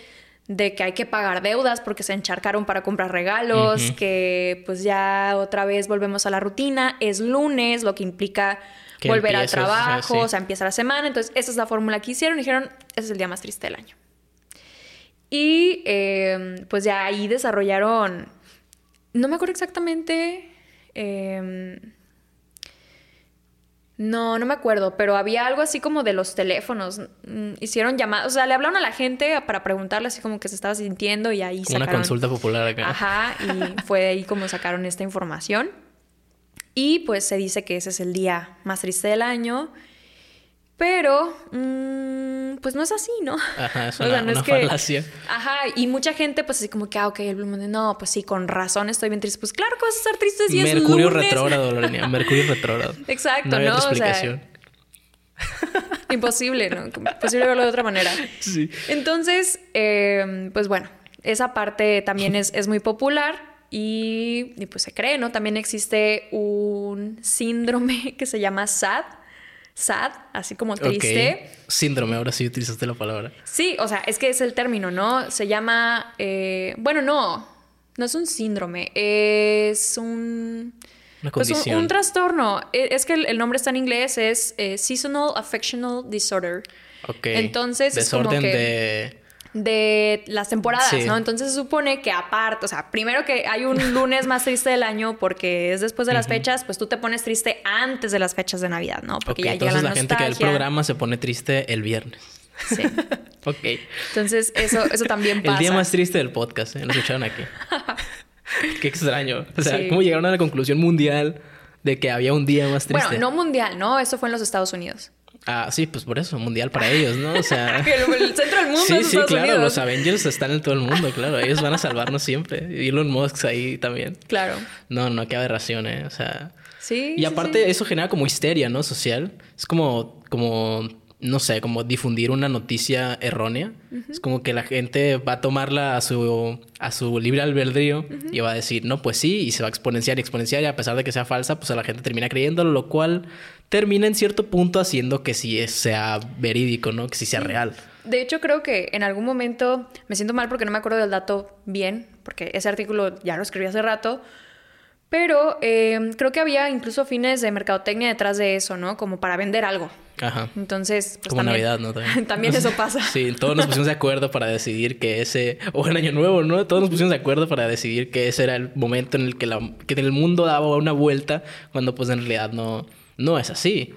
de que hay que pagar deudas porque se encharcaron para comprar regalos, que, pues, ya otra vez volvemos a la rutina. Es lunes, lo que implica Que volver al trabajo, o sea, empieza la semana. Entonces, esa es la fórmula que hicieron. y Dijeron, ese es el día más triste del año. Y eh, pues ya ahí desarrollaron, no me acuerdo exactamente, eh, no, no me acuerdo, pero había algo así como de los teléfonos. Mm, Hicieron llamadas, o sea, le hablaron a la gente para preguntarle así como que se estaba sintiendo y ahí Como una sacaron... consulta popular acá. Ajá, y fue ahí como sacaron esta información. Y pues se dice que ese es el día más triste del año. Pero, mm, pues no es así, ¿no? Ajá, es O una, sea, no es que- falacia. Ajá, y mucha gente pues así como que, ah, ok, el Blue Monday, no, pues sí, con razón estoy bien triste. Pues claro que vas a estar triste si es Mercurio lunes. retrógrado, Lorena. Mercurio retrógrado. Exacto, No ¿no? otra O sea, explicación. Imposible, ¿no? Imposible verlo de otra manera. Sí. Entonces, eh, pues bueno, esa parte también es, es muy popular y, y, pues se cree, ¿no? También existe un síndrome que se llama SAD. SAD, así como triste. Síndrome, ahora sí utilizaste la palabra. Sí, o sea, es que es el término, ¿no? Se llama, eh, bueno, no, no es un síndrome, es un... Una Pues un- condición. un, trastorno. E- Es que el, el nombre está en inglés, es eh, Seasonal Affectional Disorder. ok. entonces, es como Desorden que- de. De las temporadas, Sí. ¿no? Entonces se supone que aparte, o sea, primero que hay un lunes más triste del año porque es después de las fechas, pues tú te pones triste antes de las fechas de Navidad, ¿no? Porque Ok, ya llega entonces la, la, gente que ve el programa se pone triste el viernes. Sí. Ok. Entonces eso, eso también pasa. El día más triste del podcast, ¿eh? Lo escucharon aquí. Qué extraño. O sea, Sí. ¿cómo llegaron a la conclusión mundial de que había un día más triste? Bueno, no mundial, ¿no? Eso fue en los Estados Unidos. Ah, sí, pues por eso, mundial para ellos, ¿no? O sea. el, el centro del mundo Sí, es sí, Estados claro, Unidos. los Avengers están en todo el mundo, claro, ellos van a salvarnos siempre. Y Elon Musk ahí también. Claro. No, no, qué aberración, ¿eh? O sea... Sí. Y aparte sí. eso genera como histeria, ¿no? Social. Es como, como, no sé, como difundir una noticia errónea. Es como que la gente va a tomarla a su, a su libre albedrío y va a decir, no, pues sí, y se va a exponenciar y exponenciar y a pesar de que sea falsa, pues a la gente termina creyéndolo, lo cual termina en cierto punto haciendo que sí sea verídico, ¿no? Que sí sea real. De hecho, creo que en algún momento me siento mal porque no me acuerdo del dato bien, porque ese artículo ya lo escribí hace rato. Pero eh, creo que había incluso fines de mercadotecnia detrás de eso, ¿no? Como para vender algo. Ajá. Entonces, pues Como también, Navidad, ¿no? También. también eso pasa. Sí, todos nos pusimos de acuerdo para decidir que ese... O en Año Nuevo, ¿no? Todos nos pusimos de acuerdo para decidir que ese era el momento en el que, la, que el mundo daba una vuelta cuando pues en realidad no, no es así.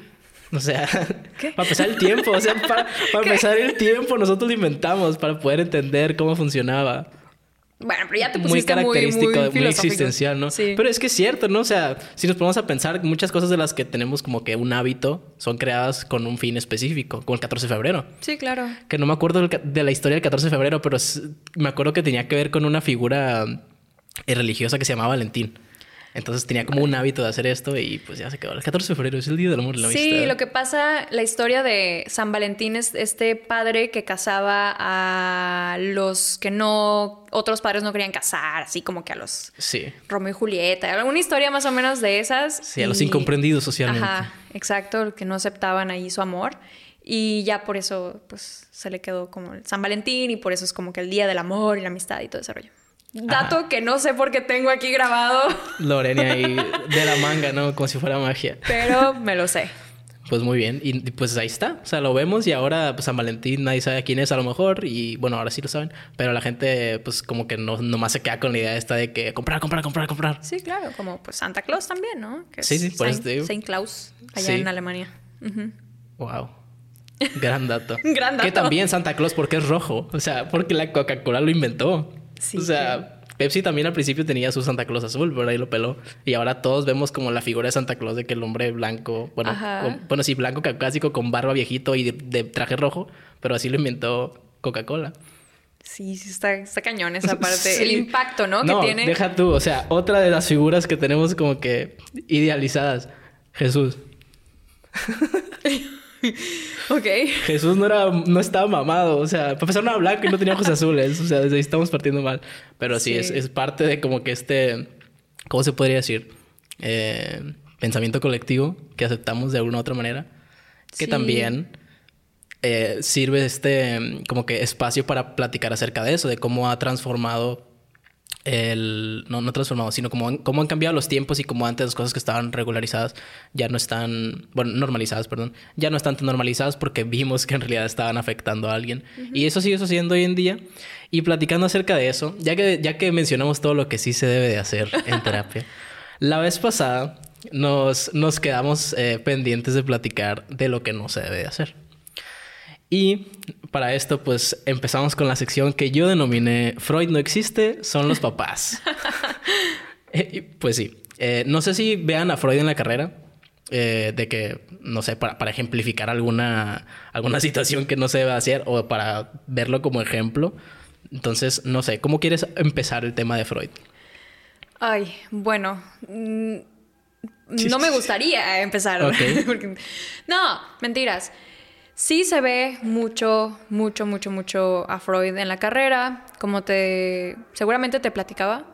O sea, ¿Qué? para pasar el tiempo, o sea, para, para pasar el tiempo nosotros lo inventamos para poder entender cómo funcionaba. Bueno, pero ya te muy pusiste muy, característico, muy, muy, filosófico. existencial, ¿no? Sí. Pero es que es cierto, ¿no? O sea, si nos ponemos a pensar, muchas cosas de las que tenemos como que un hábito son creadas con un fin específico, como el 14 de febrero. Sí, claro. Que no me acuerdo de la historia del 14 de febrero, pero me acuerdo que tenía que ver con una figura eh, religiosa que se llamaba Valentín. Entonces tenía como un hábito de hacer esto y pues ya se quedó. El 14 de febrero es el día del amor y la amistad. Sí, lo que pasa, la historia de San Valentín es este padre que casaba a los que no, otros padres no querían casar, así como que a los Sí. Romeo y Julieta, alguna historia más o menos de esas. Sí, a los incomprendidos socialmente. Ajá, exacto, que no aceptaban ahí su amor. Y ya por eso, pues, se le quedó como el San Valentín y por eso es como que el día del amor y la amistad y todo ese rollo. Dato que no sé por qué tengo aquí grabado, Lorena ahí de la manga, ¿no? Como si fuera magia. pero me lo sé. Pues muy bien. Y pues ahí está. O sea, lo vemos y ahora pues San Valentín nadie sabe quién es a lo mejor. Y bueno, ahora sí lo saben. Pero la gente pues como que no, nomás se queda con la idea esta de que comprar, comprar, comprar, comprar. Sí, claro, como pues Santa Claus también, ¿no? Que Sí, sí, por eso Saint, te digo. Saint Claus, allá Sí. en Alemania. Ujú. Wow. Gran dato. Gran Que dato. también Santa Claus porque es rojo. O sea, porque la Coca-Cola lo inventó. Sí, o sea, Pepsi también al principio tenía su Santa Claus azul, pero ahí lo peló. Y ahora todos vemos como la figura de Santa Claus de que el hombre blanco, bueno, bueno sí, blanco caucásico con barba viejito y de, traje rojo, pero así lo inventó Coca-Cola. Sí, sí, está, está cañón esa parte. El impacto, ¿no? no que tiene. Deja tú, o sea, otra de las figuras que tenemos como que idealizadas. Jesús. ok. Jesús no era, no estaba mamado, o sea, para empezar no era blanco y no tenía ojos azules, o sea, desde ahí estamos partiendo mal. Pero sí, Es, parte de como que este, ¿cómo se podría decir? Eh, pensamiento colectivo que aceptamos de alguna u otra manera, que también eh, sirve este como que espacio para platicar acerca de eso, de cómo ha transformado el, no, no transformado, sino como, cómo han cambiado los tiempos y como antes las cosas que estaban regularizadas ya no están, bueno, normalizadas, perdón, ya no están tan normalizadas porque vimos que en realidad estaban afectando a alguien. Y eso sigue sucediendo hoy en día. Y platicando acerca de eso, ya que, ya que mencionamos todo lo que sí se debe de hacer en terapia, la vez pasada nos, nos quedamos eh, pendientes de platicar de lo que no se debe de hacer. Y para esto, pues empezamos con la sección que yo denominé Freud no existe, son los papás. Eh, pues sí, eh, no sé si vean a Freud en la carrera, eh, de que, no sé, para, para, ejemplificar alguna, alguna situación que no se debe hacer o para verlo como ejemplo. Entonces, no sé, ¿cómo quieres empezar el tema de Freud? Ay, bueno, mm, no me gustaría empezar. no, mentiras. Sí se ve mucho, mucho, mucho, mucho a Freud en la carrera, como te seguramente te platicaba.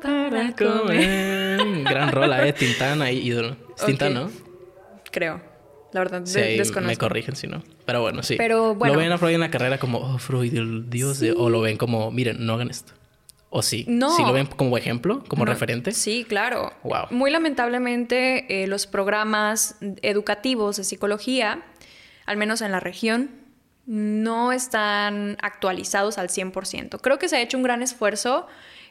Para comer. Gran rola, eh, Tintana y ídolo. ¿Es Tintana, no? Creo. La verdad, sí, desconozco. Me corrigen si no. Pero bueno, sí. Pero bueno. Lo ven a Freud en la carrera como, oh, Freud, el dios de... O lo ven como, miren, no hagan esto. ¿O sí? No. ¿Sí lo ven como ejemplo, como referente? Sí, claro. Wow. Muy lamentablemente, eh, los programas educativos de psicología, al menos en la región, no están actualizados al 100%. Creo que se ha hecho un gran esfuerzo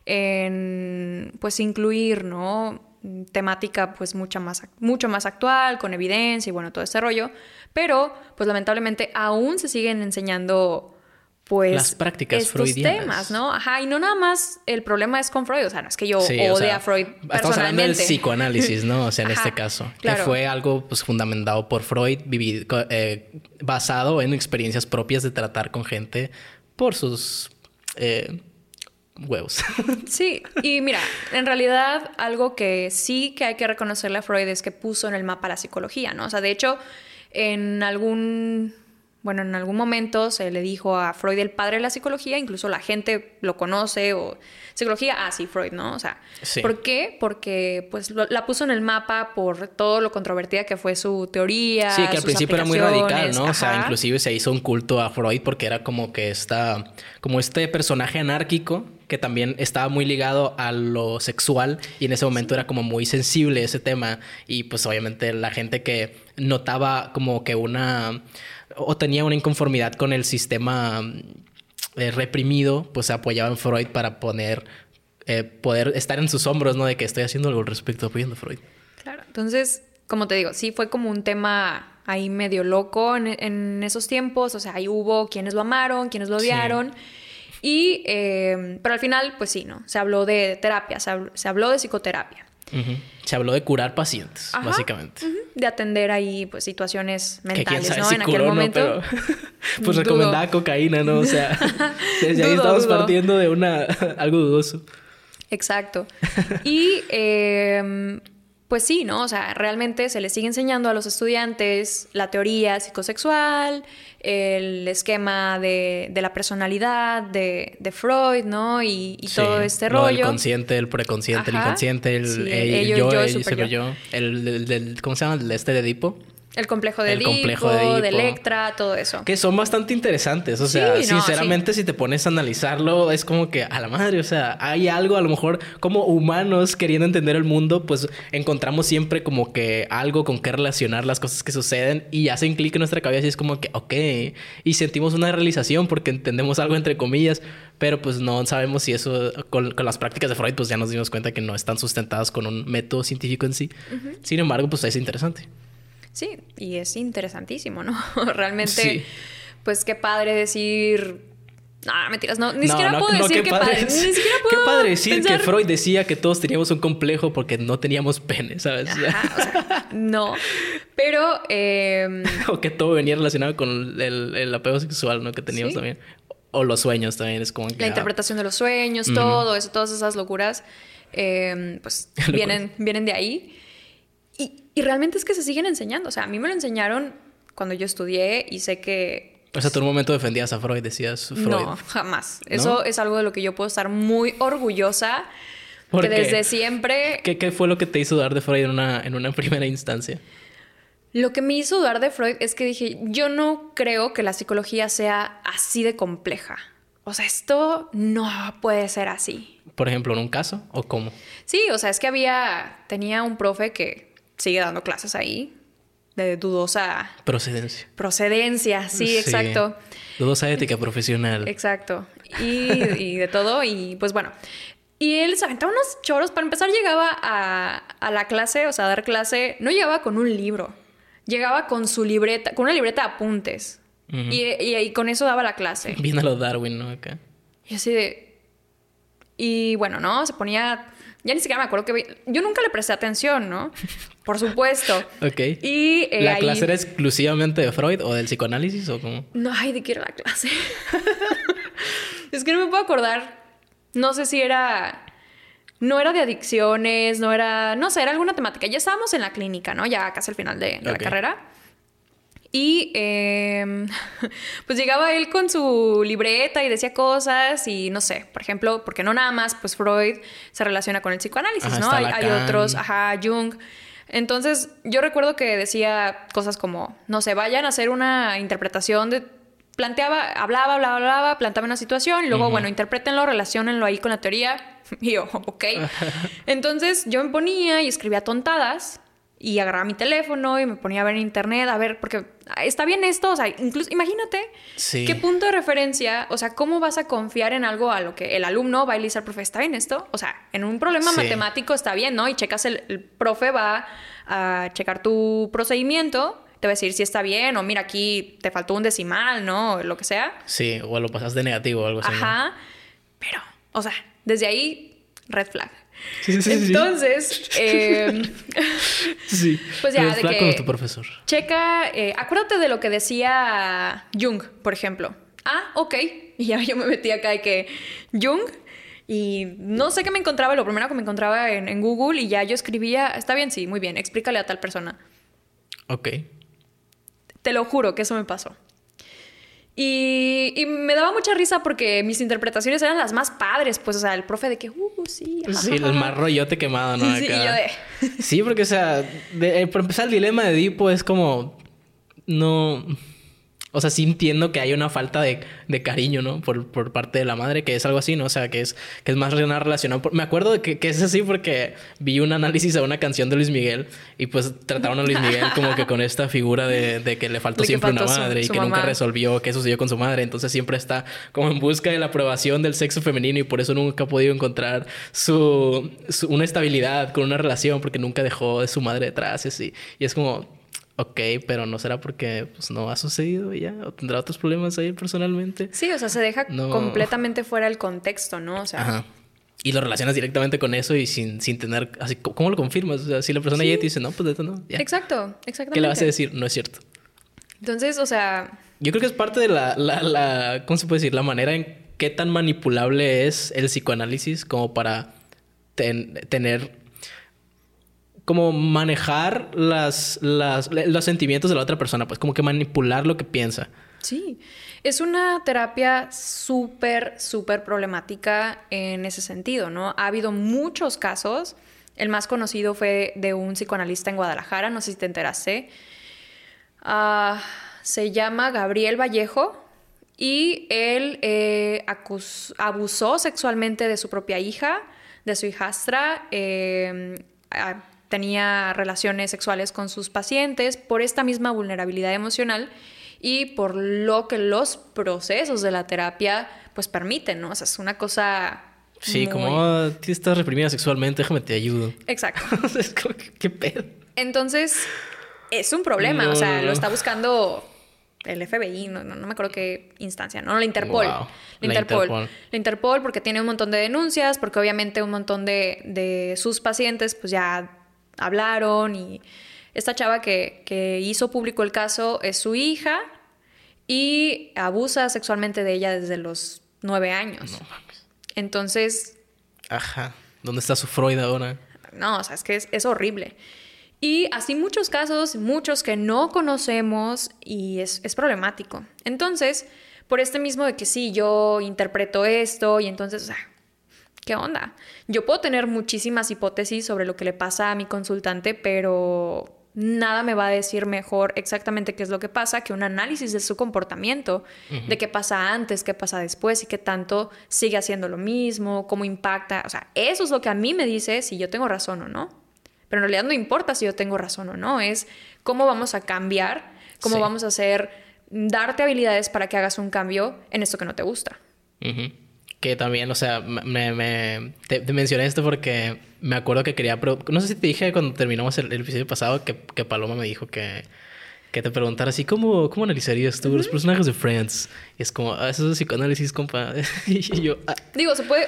en, pues, incluir, ¿no? temática pues mucho más, mucho más actual, con evidencia y bueno, todo ese rollo, pero pues lamentablemente aún se siguen enseñando pues las prácticas estos temas, ¿no? Ajá, y no nada más el problema es con Freud, o sea, no es que yo odie a Freud personalmente. Estamos hablando del psicoanálisis, ¿no? O sea, en este caso, que fue algo pues fundamentado por Freud, vivido, eh, basado en experiencias propias de tratar con gente por sus eh, huevos. Sí, y mira, en realidad algo que sí que hay que reconocerle a Freud es que puso en el mapa la psicología, ¿no? O sea, de hecho, en algún bueno, en algún momento se le dijo a Freud el padre de la psicología, incluso la gente lo conoce o psicología, ah, sí, Freud, ¿no? O sea, ¿por qué? Porque pues la puso en el mapa por todo lo controvertida que fue su teoría. Sí, que al principio era muy radical, ¿no? O sea, inclusive se hizo un culto a Freud porque era como que está, como este personaje anárquico que también estaba muy ligado a lo sexual y en ese momento era como muy sensible ese tema y pues obviamente la gente que notaba como que una o tenía una inconformidad con el sistema eh, reprimido, pues se apoyaba en Freud para poner, eh, poder estar en sus hombros, ¿no? De que estoy haciendo algo al respecto, apoyando a Freud. Claro, entonces, como te digo, sí fue como un tema ahí medio loco en, esos tiempos, o sea, ahí hubo quienes lo amaron, quienes lo odiaron. Y, eh, pero al final, pues sí, ¿no? Se habló de terapia, se habló de psicoterapia. Se habló de curar pacientes, básicamente. De atender ahí pues situaciones mentales, ¿no? en aquel momento. pues recomendaba cocaína, ¿no? O sea, desde ahí estamos partiendo de una algo dudoso. Exacto. Y eh, pues sí, ¿no? O sea, realmente se les sigue enseñando a los estudiantes la teoría psicosexual, el esquema de, la personalidad de, Freud, ¿no? Y, todo este rollo. El consciente, el preconsciente, el inconsciente, el, yo, el, yo, el, ¿cómo se llama? El este de Edipo. El complejo de, el complejo de, Electra, todo eso. Que son bastante interesantes. O sea, sinceramente, si te pones a analizarlo, es como que a la madre, o sea, hay algo, a lo mejor, como humanos queriendo entender el mundo, pues encontramos siempre como que algo con qué relacionar las cosas que suceden y hacen clic en nuestra cabeza y es como que, ok, y sentimos una realización porque entendemos algo entre comillas, pero pues no sabemos si eso, con, las prácticas de Freud, pues ya nos dimos cuenta que no están sustentadas con un método científico en sí. Sin embargo, pues es interesante. Sí, y es interesantísimo, ¿no? Realmente, pues qué padre decir, No, mentiras, no. Ni siquiera puedo decir que padre. Ni siquiera puedo Qué padre decir que Freud decía que todos teníamos un complejo porque no teníamos pene, ¿sabes? no. Pero... Em, o que todo venía relacionado con el, apego sexual, ¿no? Que teníamos también. O los sueños también, es como La interpretación de los sueños, todo eso, todas esas locuras, em, pues vienen, vienen de ahí. Y, y realmente es que se siguen enseñando. O sea, a mí me lo enseñaron cuando yo estudié y sé que o sea, tú en un momento defendías a Freud, decías Freud. No, jamás. Eso es algo de lo que yo puedo estar muy orgullosa. Porque desde siempre... ¿Qué, ¿Qué, fue lo que te hizo dudar de Freud en una, en una primera instancia? Lo que me hizo dudar de Freud es que dije, yo no creo que la psicología sea así de compleja. O sea, esto no puede ser así. Por ejemplo, en un caso, ¿o cómo? Sí, o sea, es que había, tenía un profe que sigue dando clases ahí, de dudosa procedencia. Procedencia, sí, exacto. Dudosa ética profesional. Exacto. Y, de todo. Y pues bueno. Y él se aventaba unos choros. Para empezar, llegaba a, la clase, o sea, a dar clase, no llegaba con un libro. Llegaba con su libreta, con una libreta de apuntes. y, y, con eso daba la clase. Viene a lo Darwin, ¿no? Acá. Y así de. Y bueno, ¿no? Se ponía ya ni siquiera me acuerdo que... Yo nunca le presté atención, ¿no? Por supuesto. ok. Y eh, ¿La clase era exclusivamente de Freud o del psicoanálisis o cómo? No, ay, de qué era la clase. es que no me puedo acordar. No sé si era... No era de adicciones, no era... No sé, era alguna temática. Ya estábamos en la clínica, ¿no? Ya casi al final de, la carrera. Y em, pues llegaba él con su libreta y decía cosas y no sé, por ejemplo, porque no nada más, pues Freud se relaciona con el psicoanálisis, ¿no? Hay, hay, otros, ajá, Jung. Entonces yo recuerdo que decía cosas como, no sé, vayan a hacer una interpretación de... Planteaba, hablaba, hablaba, hablaba, planteaba una situación y luego, bueno, interpretenlo, relacionenlo ahí con la teoría. Y yo, ok. Entonces yo me ponía y escribía tontadas y agarraba mi teléfono y me ponía a ver en internet, a ver, porque está bien esto, o sea, incluso imagínate qué punto de referencia, o sea, cómo vas a confiar en algo a lo que el alumno va a al profe, ¿está bien esto? O sea, en un problema matemático está bien, ¿no? Y checas, el, el, profe va a checar tu procedimiento, te va a decir si está bien o mira, aquí te faltó un decimal, ¿no? Lo que sea. Sí, o lo pasas de negativo o algo así. Ajá, pero, o sea, desde ahí, red flag. Entonces, eh, sí. pues ya, de que tu profesor. Checa, eh, acuérdate de lo que decía Jung, por ejemplo. Ah, ok. Y ya yo me metí acá de que Jung y no sé qué me encontraba, lo primero que me encontraba en, en, Google y ya yo escribía, está bien, sí, muy bien, explícale a tal persona. Ok. Te lo juro que eso me pasó. Y, me daba mucha risa porque mis interpretaciones eran las más padres, pues, o sea, el profe de que, uh, sí. Sí, el más rollote quemado, ¿no? Sí, sí, porque, o sea, eh, por empezar, el dilema de Edipo es como, no, o sea, sí entiendo que hay una falta de, de cariño, ¿no? Por, por, parte de la madre, que es algo así, ¿no? O sea, que es, que es más relacionado. Me acuerdo de que, que, es así porque vi un análisis a una canción de Luis Miguel y pues trataron a Luis Miguel como que con esta figura de, de que le faltó siempre una madre y que nunca resolvió qué sucedió con su madre. Entonces siempre está como en busca de la aprobación del sexo femenino y por eso nunca ha podido encontrar su, una estabilidad con una relación porque nunca dejó de su madre detrás y así. Y es como Ok, pero no será porque pues, no ha sucedido ya, o tendrá otros problemas ahí personalmente. Sí, o sea, se deja completamente fuera el contexto, ¿no? O sea. Ajá. Y lo relacionas directamente con eso y sin, sin tener. Así, ¿Cómo lo confirmas? O sea, si la persona ya te dice, no, pues de esto no. Exacto, exactamente. ¿Qué le vas a decir? No es cierto. Entonces, o sea. Yo creo que es parte de la, la, la. ¿Cómo se puede decir? La manera en qué tan manipulable es el psicoanálisis como para tener como manejar las, los sentimientos de la otra persona, pues como que manipular lo que piensa. Sí, es una terapia súper, súper problemática en ese sentido, ¿no? Ha habido muchos casos. El más conocido fue de un psicoanalista en Guadalajara, no sé si te enteraste. Ah, se llama Gabriel Vallejo y él eh, abusó sexualmente de su propia hija, de su hijastra. Eh, tenía relaciones sexuales con sus pacientes por esta misma vulnerabilidad emocional y por lo que los procesos de la terapia pues permiten, ¿no? O sea, es una cosa... Sí, como oh, estás reprimida sexualmente, déjame te ayudo. Exacto. es como, ¿qué pedo? Entonces, es un problema, o sea, lo está buscando el FBI, no, no, me acuerdo qué instancia, ¿no? La Interpol. La, Interpol. La Interpol porque tiene un montón de denuncias, porque obviamente un montón de, de sus pacientes pues ya hablaron y esta chava que, que hizo público el caso es su hija y abusa sexualmente de ella desde los nueve años. No mames. Entonces... Ajá. ¿Dónde está su Freud ahora? No, o sea, es que es, es horrible. Y así muchos casos, muchos que no conocemos y es, es, problemático. Entonces, por este mismo de que sí, yo interpreto esto y entonces, o sea, ¿qué onda? Yo puedo tener muchísimas hipótesis sobre lo que le pasa a mi consultante, pero nada me va a decir mejor exactamente qué es lo que pasa que un análisis de su comportamiento, de qué pasa antes, qué pasa después y qué tanto sigue haciendo lo mismo, cómo impacta. O sea, eso es lo que a mí me dice si yo tengo razón o no. Pero en realidad no importa si yo tengo razón o no, es cómo vamos a cambiar, cómo vamos a hacer, darte habilidades para que hagas un cambio en esto que no te gusta. Que también, o sea, me, me te, mencioné esto porque me acuerdo que quería... No sé si te dije cuando terminamos el, episodio pasado que, que, Paloma me dijo que, que te preguntara así, ¿cómo, cómo analizarías tú los personajes de Friends? Y es como, ah, eso es psicoanálisis, compa. y yo... Ah. Digo, se puede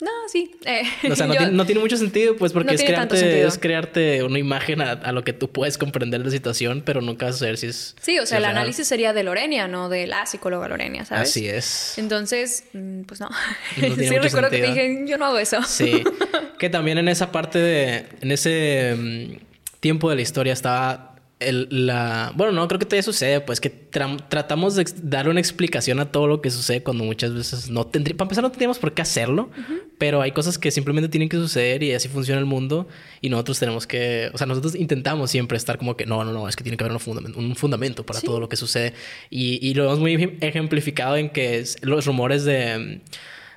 no, sí. Eh, o sea, no, tiene, mucho sentido, pues, porque es, crearte, es crearte una imagen a, lo que tú puedes comprender la situación, pero nunca vas a saber si es. Sí, o sea, el análisis sería de Lorenia, no de la psicóloga Lorenia, ¿sabes? Así es. Entonces, mm, pues no. sí, recuerdo que dije, yo no hago eso. Sí. que también en esa parte de. En ese mm, tiempo de la historia estaba la... Bueno, no, creo que todavía sucede, pues que tratamos de dar una explicación a todo lo que sucede cuando muchas veces no tendría... Para empezar, no tendríamos por qué hacerlo, pero hay cosas que simplemente tienen que suceder y así funciona el mundo y nosotros tenemos que... O sea, nosotros intentamos siempre estar como que no, no, no, es que tiene que haber un fundamento, un fundamento para todo lo que sucede y, y, lo hemos muy ejemplificado en que los rumores de...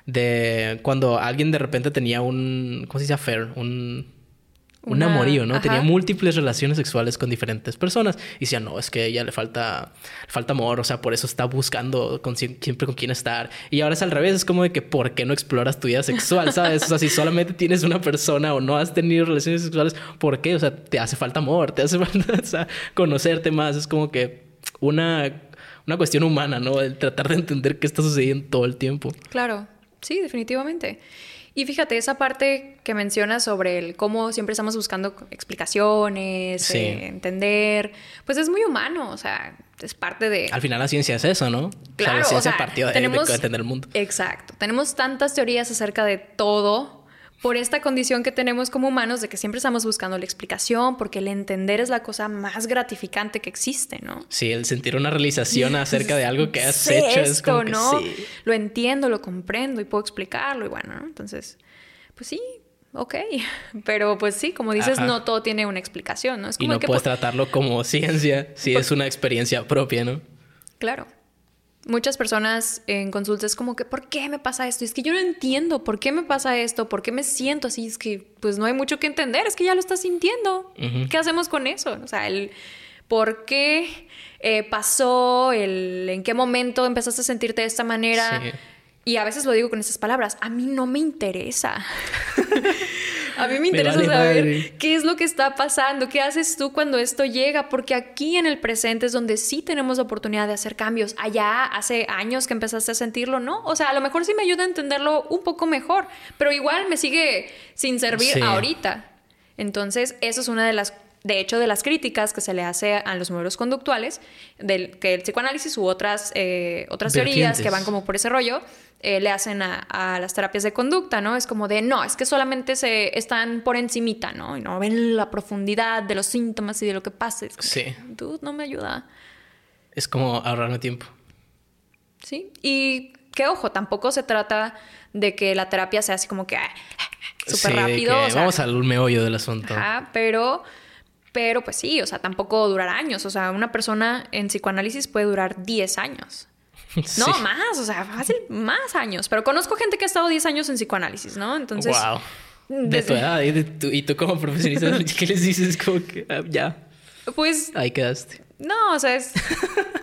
de cuando alguien de repente tenía un... ¿Cómo se dice? Affair, un un amorío, ¿no? Tenía múltiples relaciones sexuales con diferentes personas. Y decía, no, es que a ella le falta, falta amor, o sea, por eso está buscando siempre con quién estar. Y ahora es al revés, es como de que, ¿por qué no exploras tu vida sexual, sabes? O sea, si solamente tienes una persona o no has tenido relaciones sexuales, ¿por qué? O sea, te hace falta amor, te hace falta conocerte más. Es como que una, una cuestión humana, ¿no? El tratar de entender qué está sucediendo todo el tiempo. Claro, sí, definitivamente. Y fíjate, esa parte que mencionas sobre el cómo siempre estamos buscando explicaciones, eh, entender, pues es muy humano, o sea, es parte de... Al final la ciencia es eso, ¿no? Claro, la ciencia partió de, tenemos, de entender el mundo. Exacto, tenemos tantas teorías acerca de todo por esta condición que tenemos como humanos de que siempre estamos buscando la explicación, porque el entender es la cosa más gratificante que existe, ¿no? Sí, el sentir una realización acerca de algo que has hecho es como que ¿no? Sí. Lo entiendo, lo comprendo y puedo explicarlo y bueno, ¿no? Entonces, pues sí, ok. Pero pues sí, como dices, no todo tiene una explicación, ¿no? Es como y no puedes tratarlo como ciencia si es una experiencia propia, ¿no? Claro muchas personas en consultas como que, ¿por qué me pasa esto? Y es que yo no entiendo, ¿por qué me pasa esto? ¿Por qué me siento así? Es que pues no hay mucho que entender, es que ya lo estás sintiendo. ¿Qué hacemos con eso? O sea, el por qué eh, pasó, el en qué momento empezaste a sentirte de esta manera. Y a veces lo digo con esas palabras, a mí no me interesa. a mí me interesa saber qué es lo que está pasando, qué haces tú cuando esto llega, porque aquí en el presente es donde sí tenemos la oportunidad de hacer cambios. Allá hace años que empezaste a sentirlo, ¿no? O sea, a lo mejor sí me ayuda a entenderlo un poco mejor, pero igual me sigue sin servir ahorita. Entonces, eso es una de las de hecho, de las críticas que se le hace a los modelos conductuales, del, que el psicoanálisis u otras, eh, otras teorías que van como por ese rollo, eh, le hacen a, las terapias de conducta, ¿no? Es como de, no, es que solamente se están por encimita, ¿no? Y no ven la profundidad de los síntomas y de lo que pasa. sí. Dude, no me ayuda. Es como ahorrarme tiempo. Sí. Y que, ojo, tampoco se trata de que la terapia sea así como que ah, súper rápido. vamos al meollo del asunto. Ajá, pero... Pero pues sí, o sea, tampoco durar años. O sea, una persona en psicoanálisis puede durar 10 años. No, más, o sea, fácil, más años. Pero conozco gente que ha estado 10 años en psicoanálisis, ¿no? Entonces. ¡Wow! De tu edad y, tú como profesionista, ¿qué les dices? Como que ah, ya. Pues. Ahí quedaste. No, o sea, es.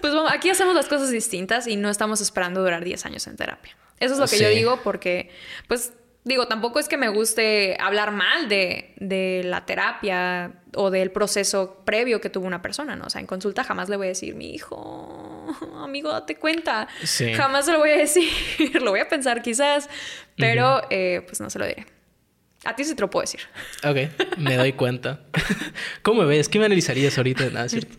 Pues aquí hacemos las cosas distintas y no estamos esperando durar 10 años en terapia. Eso es lo que yo digo porque, pues, digo, tampoco es que me guste hablar mal de, de, la terapia o del proceso previo que tuvo una persona, ¿no? O sea, en consulta jamás le voy a decir, mi hijo, amigo, date cuenta. Jamás se lo voy a decir, lo voy a pensar quizás, pero eh, pues no se lo diré. A ti sí te lo puedo decir. Ok, me doy cuenta. ¿Cómo me ves? ¿Qué me analizarías ahorita? Nada, ¿cierto?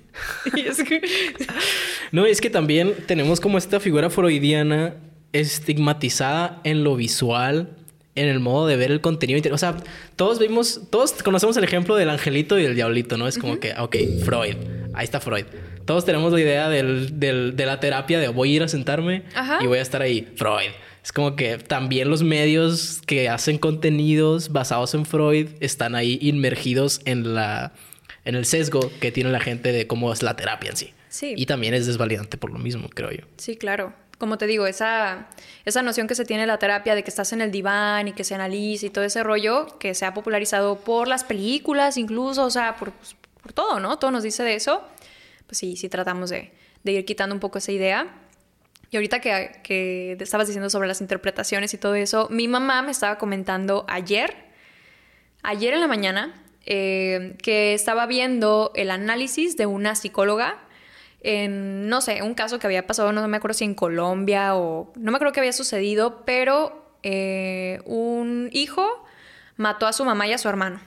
No, es que también tenemos como esta figura freudiana estigmatizada en lo visual, en el modo de ver el contenido. O sea, todos vimos, todos conocemos el ejemplo del angelito y del diablito, ¿no? Es como que, ok, Freud, ahí está Freud. Todos tenemos la idea del, de la terapia de voy a ir a sentarme y voy a estar ahí, Freud. Es como que también los medios que hacen contenidos basados en Freud están ahí inmergidos en la en el sesgo que tiene la gente de cómo es la terapia en sí. Sí. Y también es desvalidante por lo mismo, creo yo. Sí, claro. Como te digo, esa, esa noción que se tiene en la terapia de que estás en el diván y que se analiza y todo ese rollo, que se ha popularizado por las películas incluso, o sea, por, por todo, ¿no? Todo nos dice de eso. Pues sí, sí tratamos de, de ir quitando un poco esa idea. Y ahorita que, que estabas diciendo sobre las interpretaciones y todo eso, mi mamá me estaba comentando ayer, ayer en la mañana, eh, que estaba viendo el análisis de una psicóloga en, no sé, un caso que había pasado, no me acuerdo si en Colombia o no me acuerdo qué había sucedido, pero eh, un hijo mató a su mamá y a su hermano.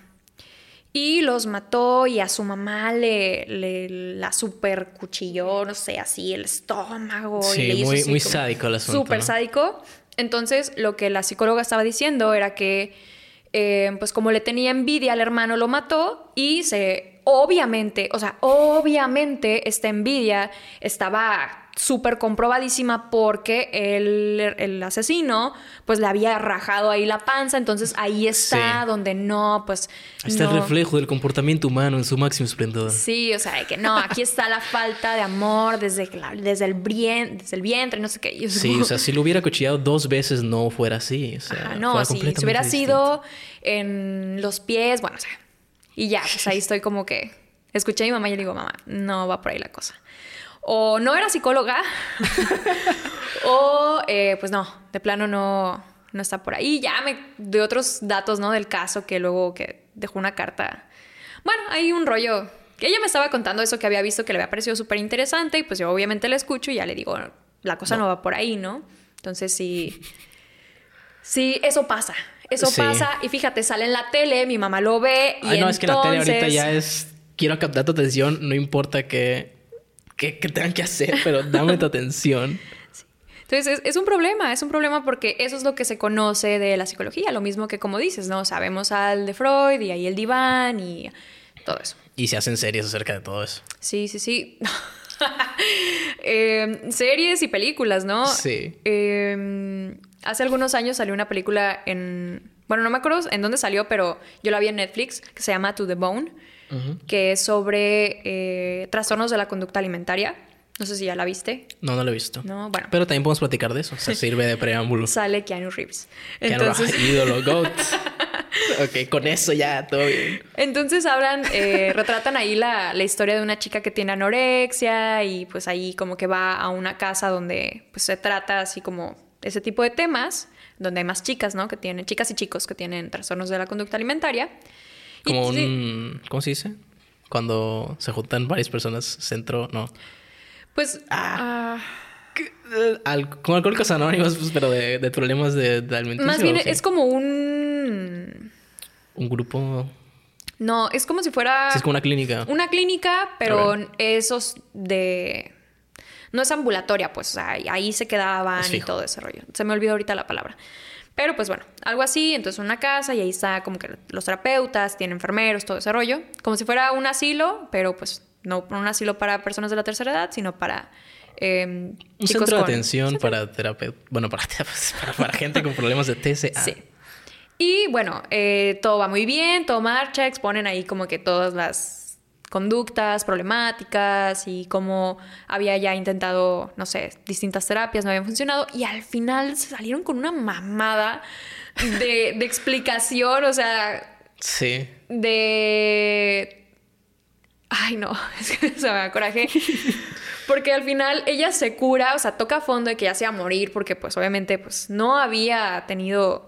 Y los mató y a su mamá le, la super cuchilló, no sé, así el estómago. Sí, muy, muy sádico el asunto. Súper sádico. Entonces, lo que la psicóloga estaba diciendo era que, eh, pues como le tenía envidia al hermano, lo mató y se, obviamente, o sea, obviamente esta envidia estaba súper comprobadísima porque el, asesino pues le había rajado ahí la panza, entonces ahí está donde no, pues... está el reflejo del comportamiento humano en su máximo esplendor. Sí, o sea, que no, aquí está la falta de amor desde, desde, el, desde el vientre, no sé qué. Sí, o sea, si lo hubiera cuchillado dos veces no fuera así. O sea, no, sí, si hubiera sido en los pies, bueno, o sea, y ya, pues ahí estoy como que... Escuché a mi mamá y le digo, mamá, no va por ahí la cosa o no era psicóloga, o eh, pues no, de plano no, no está por ahí. Ya me de otros datos, ¿no? Del caso que luego que dejó una carta. Bueno, hay un rollo que ella me estaba contando eso que había visto que le había parecido súper interesante y pues yo obviamente la escucho y ya le digo, la cosa no, va por ahí, ¿no? Entonces sí, sí, eso pasa. Eso pasa y fíjate, sale en la tele, mi mamá lo ve y Ay, no, es que la tele ahorita ya es quiero captar tu atención, no importa que que, tengan que hacer, pero dame tu atención. Entonces es, un problema, es un problema porque eso es lo que se conoce de la psicología, lo mismo que como dices, ¿no? Sabemos al de Freud y ahí el diván y todo eso. Y se hacen series acerca de todo eso. Sí, sí, sí. Em, series y películas, ¿no? Sí. Em, hace algunos años salió una película en... Bueno, no me acuerdo en dónde salió, pero yo la vi en Netflix, que se llama To the Bone que es sobre eh, trastornos de la conducta alimentaria. No sé si ya la viste. No, no la he visto. No, bueno. Pero también podemos platicar de eso. Se sirve de preámbulo. Sale Keanu Reeves. Entonces... Keanu ídolo, GOAT. ok, con eso ya, todo bien. Entonces hablan, eh, retratan ahí la, la, historia de una chica que tiene anorexia y pues ahí como que va a una casa donde pues se trata así como ese tipo de temas, donde hay más chicas, ¿no? Que tienen, chicas y chicos que tienen trastornos de la conducta alimentaria. Como un... ¿Cómo se dice? Cuando se juntan varias personas, centro, no. Pues... Ah. Al, como alcohólicos anónimos, pues, pero de, de problemas de, de alimentación. Más bien es como un... Un grupo... No, es como si fuera... es como una clínica. Una clínica, pero esos de... No es ambulatoria, pues, o sea, ahí se quedaban y todo ese rollo. Se me olvidó ahorita la palabra. Pero pues bueno, algo así, entonces una casa y ahí está como que los terapeutas, tienen enfermeros, todo ese rollo, como si fuera un asilo, pero pues no un asilo para personas de la tercera edad, sino para... Eh, un centro de atención para terapeutas, bueno, para, para, gente con problemas de TCA. Sí. Y bueno, eh, todo va muy bien, todo marcha, exponen ahí como que todas las conductas problemáticas y cómo había ya intentado, no sé, distintas terapias, no habían funcionado y al final se salieron con una mamada de, explicación, o sea... Sí. De... Ay, no, es que se me da coraje. Porque al final ella se cura, o sea, toca a fondo de que ya se va a morir, porque pues obviamente pues no había tenido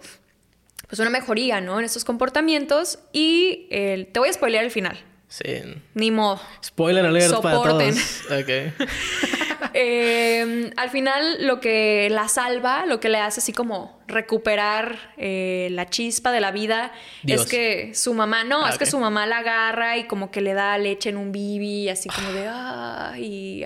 pues una mejoría, ¿no? En estos comportamientos y te voy a spoilear el final. Sí. Ni modo. Spoiler alert Soporten. para todos. Ok. Eh, al final lo que la salva, lo que le hace así como recuperar eh, la chispa de la vida Dios. es que su mamá, no, Ah, es que su mamá la agarra y como que le da leche en un bibi, así como de, ah. Y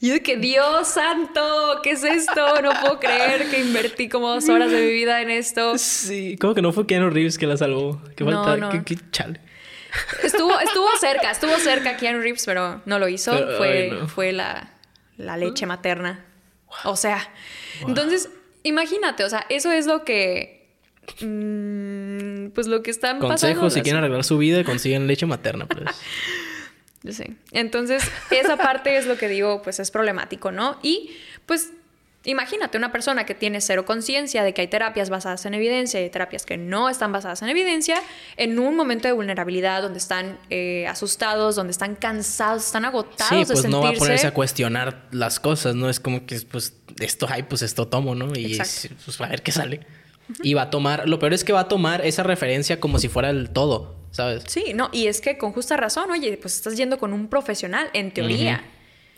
yo de que, Dios santo, ¿qué es esto? No puedo creer que invertí como dos horas de mi vida en esto. Sí, ¿cómo que no fue Keanu Reeves que la salvó? Qué No, falta, no. qué, qué chale. Estuvo, estuvo cerca, estuvo cerca Keanu Reeves, pero no lo hizo. Pero, fue ay, no. fue la, la leche materna. O sea, entonces, imagínate, o sea, eso es lo que. mm, pues lo que están pasando. Consejo, si quieren arreglar su vida, consiguen leche materna, pues. Sí. Entonces, esa parte es lo que digo, pues es problemático, ¿no? Y pues imagínate una persona que tiene cero conciencia de que hay terapias basadas en evidencia y terapias que no están basadas en evidencia, en un momento de vulnerabilidad donde están eh, asustados, donde están cansados, están agotados Sí, de pues no va a ponerse a cuestionar las cosas, ¿no? Es como que, pues, esto hay, pues esto tomo, ¿no? Y Exacto. pues a ver qué sale. Y va a tomar, lo peor es que va a tomar esa referencia como si fuera el todo, ¿sabes? Sí, no, y es que con justa razón, oye, pues estás yendo con un profesional, en teoría.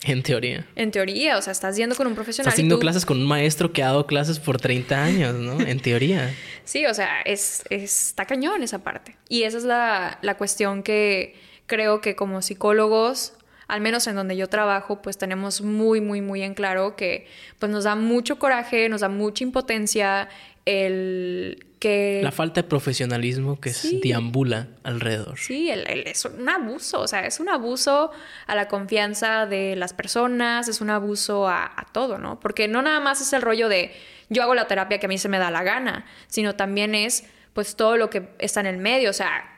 En teoría. En teoría, o sea, estás yendo con un profesional. Estás haciendo tú- clases con un maestro que ha dado clases por 30 años, ¿no? En teoría. Sí, o sea, es, está cañón esa parte. Y esa es la, la cuestión que creo que como psicólogos, al menos en donde yo trabajo, pues tenemos muy, muy, muy en claro que pues nos da mucho coraje, nos da mucha impotencia el que... La falta de profesionalismo que Sí. deambula alrededor. Sí, el- el- es un abuso, o sea, es un abuso a la confianza de las personas, es un abuso a, a todo, ¿no? Porque no nada más es el rollo de yo hago la terapia que a mí se me da la gana, sino también es pues todo lo que está en el medio, o sea,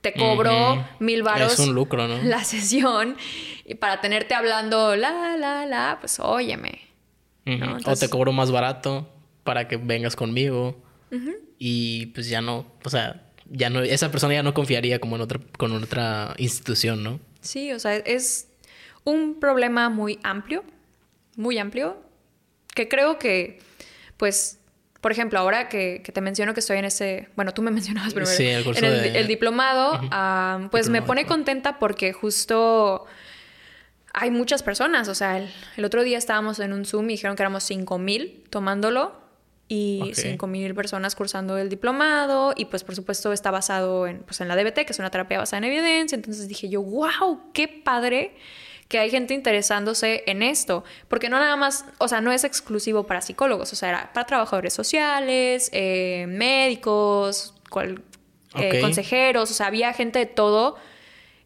te cobro mil varos Es un lucro, ¿no? la sesión y para tenerte hablando la, la, la, pues óyeme. O te cobro más barato para que vengas conmigo. Y pues ya no, o sea, ya no, esa persona ya no confiaría como en otra, con otra institución, ¿no? Sí, o sea, es un problema muy amplio, muy amplio, que creo que, pues, por ejemplo, ahora que, que te menciono que estoy en ese, bueno, tú me mencionabas primero, Sí, el curso en el, de- el diplomado, ah, pues me pone contenta porque justo hay muchas personas, o sea, el, el otro día estábamos en un Zoom y dijeron que éramos 5 mil tomándolo y Ok. 5 mil personas cursando el diplomado y pues por supuesto está basado en, pues, en la DBT, que es una terapia basada en evidencia, entonces dije yo, wow, qué padre que hay gente interesándose en esto, porque no nada más, o sea, no es exclusivo para psicólogos, o sea, era para trabajadores sociales, eh, médicos, cual- eh, consejeros, o sea, había gente de todo,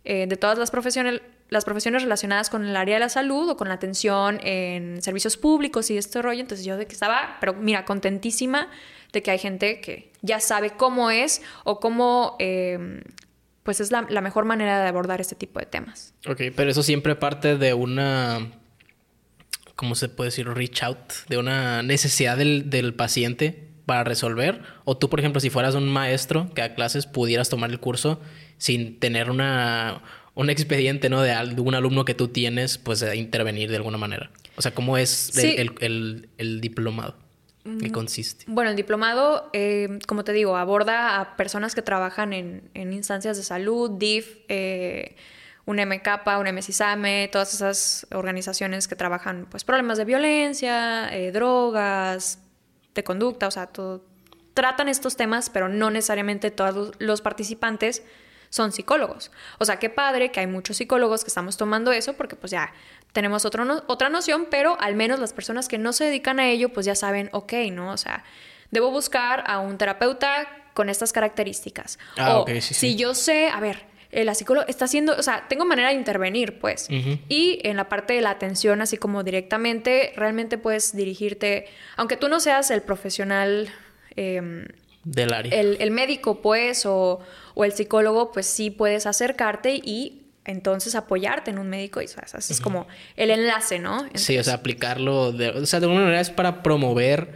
eh, de todas las profesiones, las profesiones relacionadas con el área de la salud o con la atención en servicios públicos y este rollo. Entonces yo de que estaba, pero mira, contentísima de que hay gente que ya sabe cómo es o cómo, eh, pues es la, la mejor manera de abordar este tipo de temas. Ok, pero eso siempre parte de una, ¿cómo se puede decir? Reach out, de una necesidad del, del paciente para resolver. O tú, por ejemplo, si fueras un maestro que a clases pudieras tomar el curso sin tener una, un expediente, ¿no? De algún alumno que tú tienes, pues a intervenir de alguna manera. O sea, ¿cómo es el- Sí. el, el- el diplomado? ¿Qué consiste? Bueno, el diplomado, eh, como te digo, aborda a personas que trabajan en, en instancias de salud, DIF, eh, un MK, un MSISAME, todas esas organizaciones que trabajan pues problemas de violencia, eh, drogas, de conducta, o sea, todo, tratan estos temas, pero no necesariamente todos los participantes son psicólogos. O sea, qué padre que hay muchos psicólogos que estamos tomando eso porque pues ya tenemos otro no- otra noción, pero al menos las personas que no se dedican a ello pues ya saben, ok, ¿no? O sea, debo buscar a un terapeuta con estas características. Ah, o ok, sí, sí. si yo sé, a ver, eh, la psicóloga está haciendo, o sea, tengo manera de intervenir, pues. Y en la parte de la atención, así como directamente, realmente puedes dirigirte, aunque tú no seas el profesional, em, Del área. el, el médico, pues, o, o el psicólogo, pues sí puedes acercarte y entonces apoyarte en un médico y ese es como el enlace, ¿no? Sí, o sea, aplicarlo. De, o sea, de alguna manera es para promover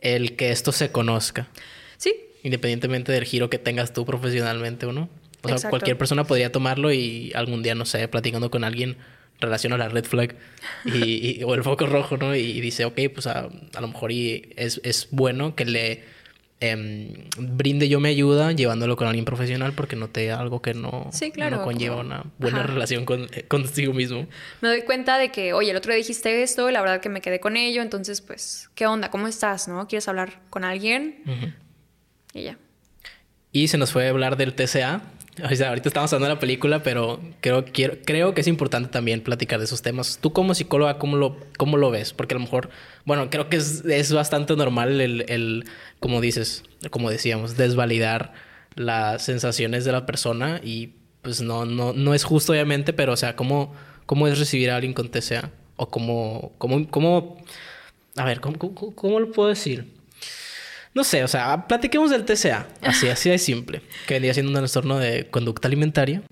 el que esto se conozca. Sí, Independientemente del giro que tengas tú profesionalmente o no. O sea, Exacto. cualquier persona podría tomarlo y algún día, no sé, platicando con alguien, relaciona la red flag y, y- o el foco rojo, ¿no? Y, dice, ok, pues a, a lo mejor y es, es bueno que le em, brinde yo mi ayuda llevándolo con alguien profesional porque noté algo que no, Sí, claro, no conlleva una buena Ajá. relación con, eh, consigo mismo. Me doy cuenta de que, oye, el otro día dijiste esto y la verdad que me quedé con ello, entonces, pues, ¿qué onda? ¿Cómo estás? ¿No? ¿Quieres hablar con alguien? Y ya. Y se nos fue a hablar del TCA. O sea, ahorita estamos hablando de la película, pero creo, quiero, creo que es importante también platicar de esos temas. Tú como psicóloga, ¿cómo lo, cómo lo ves? Porque a lo mejor, bueno, creo que es, es bastante normal el, el, como dices, como decíamos, desvalidar las sensaciones de la persona y pues no, no, no es justo obviamente, pero o sea, ¿cómo, cómo es recibir a alguien con TCA? O cómo, cómo, cómo a ver, ¿cómo, cómo, cómo lo puedo decir? No sé, o sea, platiquemos del TCA. Así, así de simple. Que vendría siendo un trastorno de conducta alimentaria.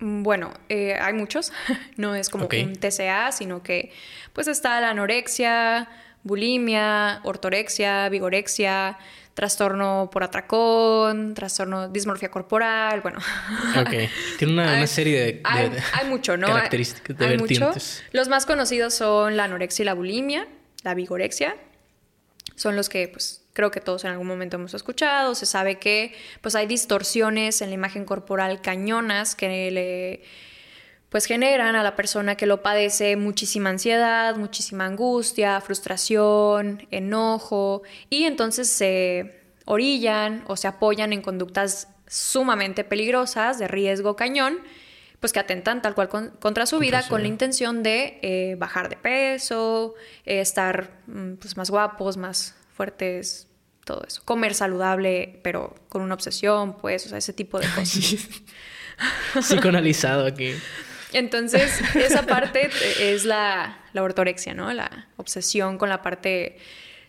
Mm, Bueno, eh, hay muchos. no es como un TCA, sino que pues está la anorexia, bulimia, ortorexia, vigorexia, trastorno por atracón, trastorno dismorfia corporal, bueno. Ok. Tiene una, una Hay- serie de, de- hay, mucho, ¿no? características, de Hay mucho. Los más conocidos son la anorexia y la bulimia, la vigorexia. Son los que, pues, creo que todos en algún momento hemos escuchado. Se sabe que, pues, hay distorsiones en la imagen corporal cañonas que le, pues, generan a la persona que lo padece muchísima ansiedad, muchísima angustia, frustración, enojo. Y entonces se orillan o se apoyan en conductas sumamente peligrosas, de riesgo cañón, pues que atentan tal cual con- contra su vida con la intención de eh, bajar de peso, eh, estar mm, pues, más guapos, más fuertes, todo eso. Comer saludable, pero con una obsesión, pues, o sea, ese tipo de cosas. Psicoanalizado aquí. Entonces, esa parte es la, la ortorexia, ¿no? La obsesión con la parte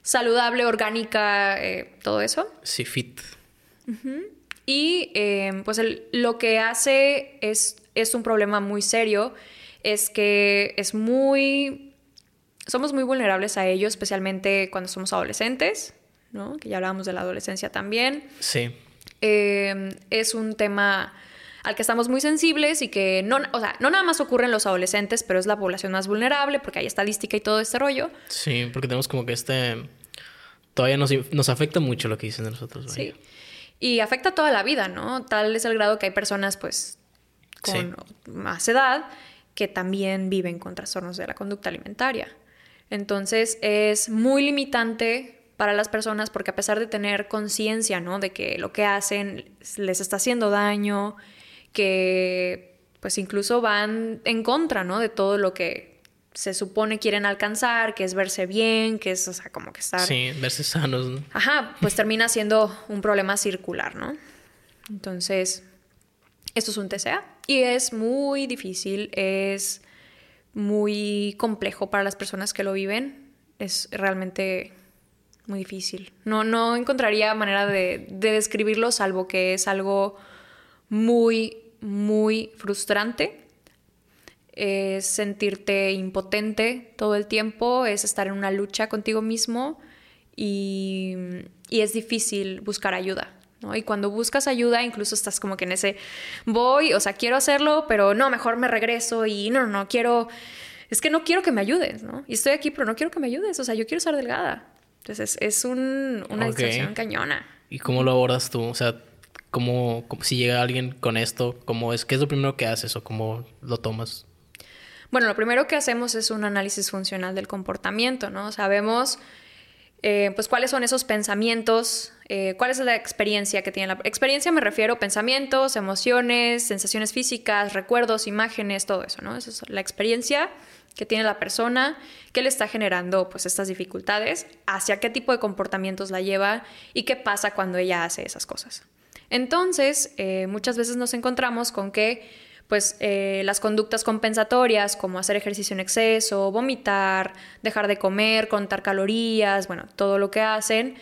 saludable, orgánica, eh, todo eso. Sí, fit. Y eh, pues el- lo que hace es, es un problema muy serio, es que es muy... Somos muy vulnerables a ello, especialmente cuando somos adolescentes, ¿no? Que ya hablábamos de la adolescencia también. Sí. Eh, es un tema al que estamos muy sensibles y que no, o sea, no nada más ocurre en los adolescentes, pero es la población más vulnerable porque hay estadística y todo este rollo. Sí, porque tenemos como que este... Todavía nos, nos afecta mucho lo que dicen de nosotros. vaya. Sí. Y afecta toda la vida, ¿no? Tal es el grado que hay personas, pues, con más edad que también viven con trastornos de la conducta alimentaria. Entonces, es muy limitante para las personas porque a pesar de tener conciencia, ¿no? De que lo que hacen les está haciendo daño, que pues incluso van en contra, ¿no? De todo lo que se supone quieren alcanzar, que es verse bien, que es, o sea, como que estar... Sí, verse sanos. ¿no? Ajá, pues termina siendo un problema circular, ¿no? Entonces, esto es un TCA y es muy difícil, es muy complejo para las personas que lo viven, es realmente muy difícil. No, no encontraría manera de, de describirlo, salvo que es algo muy, muy frustrante. Es sentirte impotente todo el tiempo, es estar en una lucha contigo mismo y es difícil buscar ayuda. ¿No? Y cuando buscas ayuda, incluso estás como que en ese voy, o sea, quiero hacerlo, pero no, mejor me regreso y no, no, no quiero, es que no quiero que me ayudes, ¿no? Y estoy aquí, pero no quiero que me ayudes, o sea, yo quiero estar delgada. Entonces es, es un, una Ok. distracción cañona. ¿Y cómo lo abordas tú? O sea, ¿cómo, cómo- si llega alguien con esto, cómo es, qué es lo primero que haces o cómo lo tomas? Bueno, lo primero que hacemos es un análisis funcional del comportamiento, ¿no? Sabemos, eh, pues, cuáles son esos pensamientos, eh, cuál es la experiencia que tiene la... Experiencia me refiero pensamientos, emociones, sensaciones físicas, recuerdos, imágenes, todo eso, ¿no? Esa es la experiencia que tiene la persona, que le está generando, pues, estas dificultades, hacia qué tipo de comportamientos la lleva y qué pasa cuando ella hace esas cosas. Entonces, eh, muchas veces nos encontramos con que pues eh, las conductas compensatorias como hacer ejercicio en exceso, vomitar, dejar de comer, contar calorías, bueno, todo lo que hacen,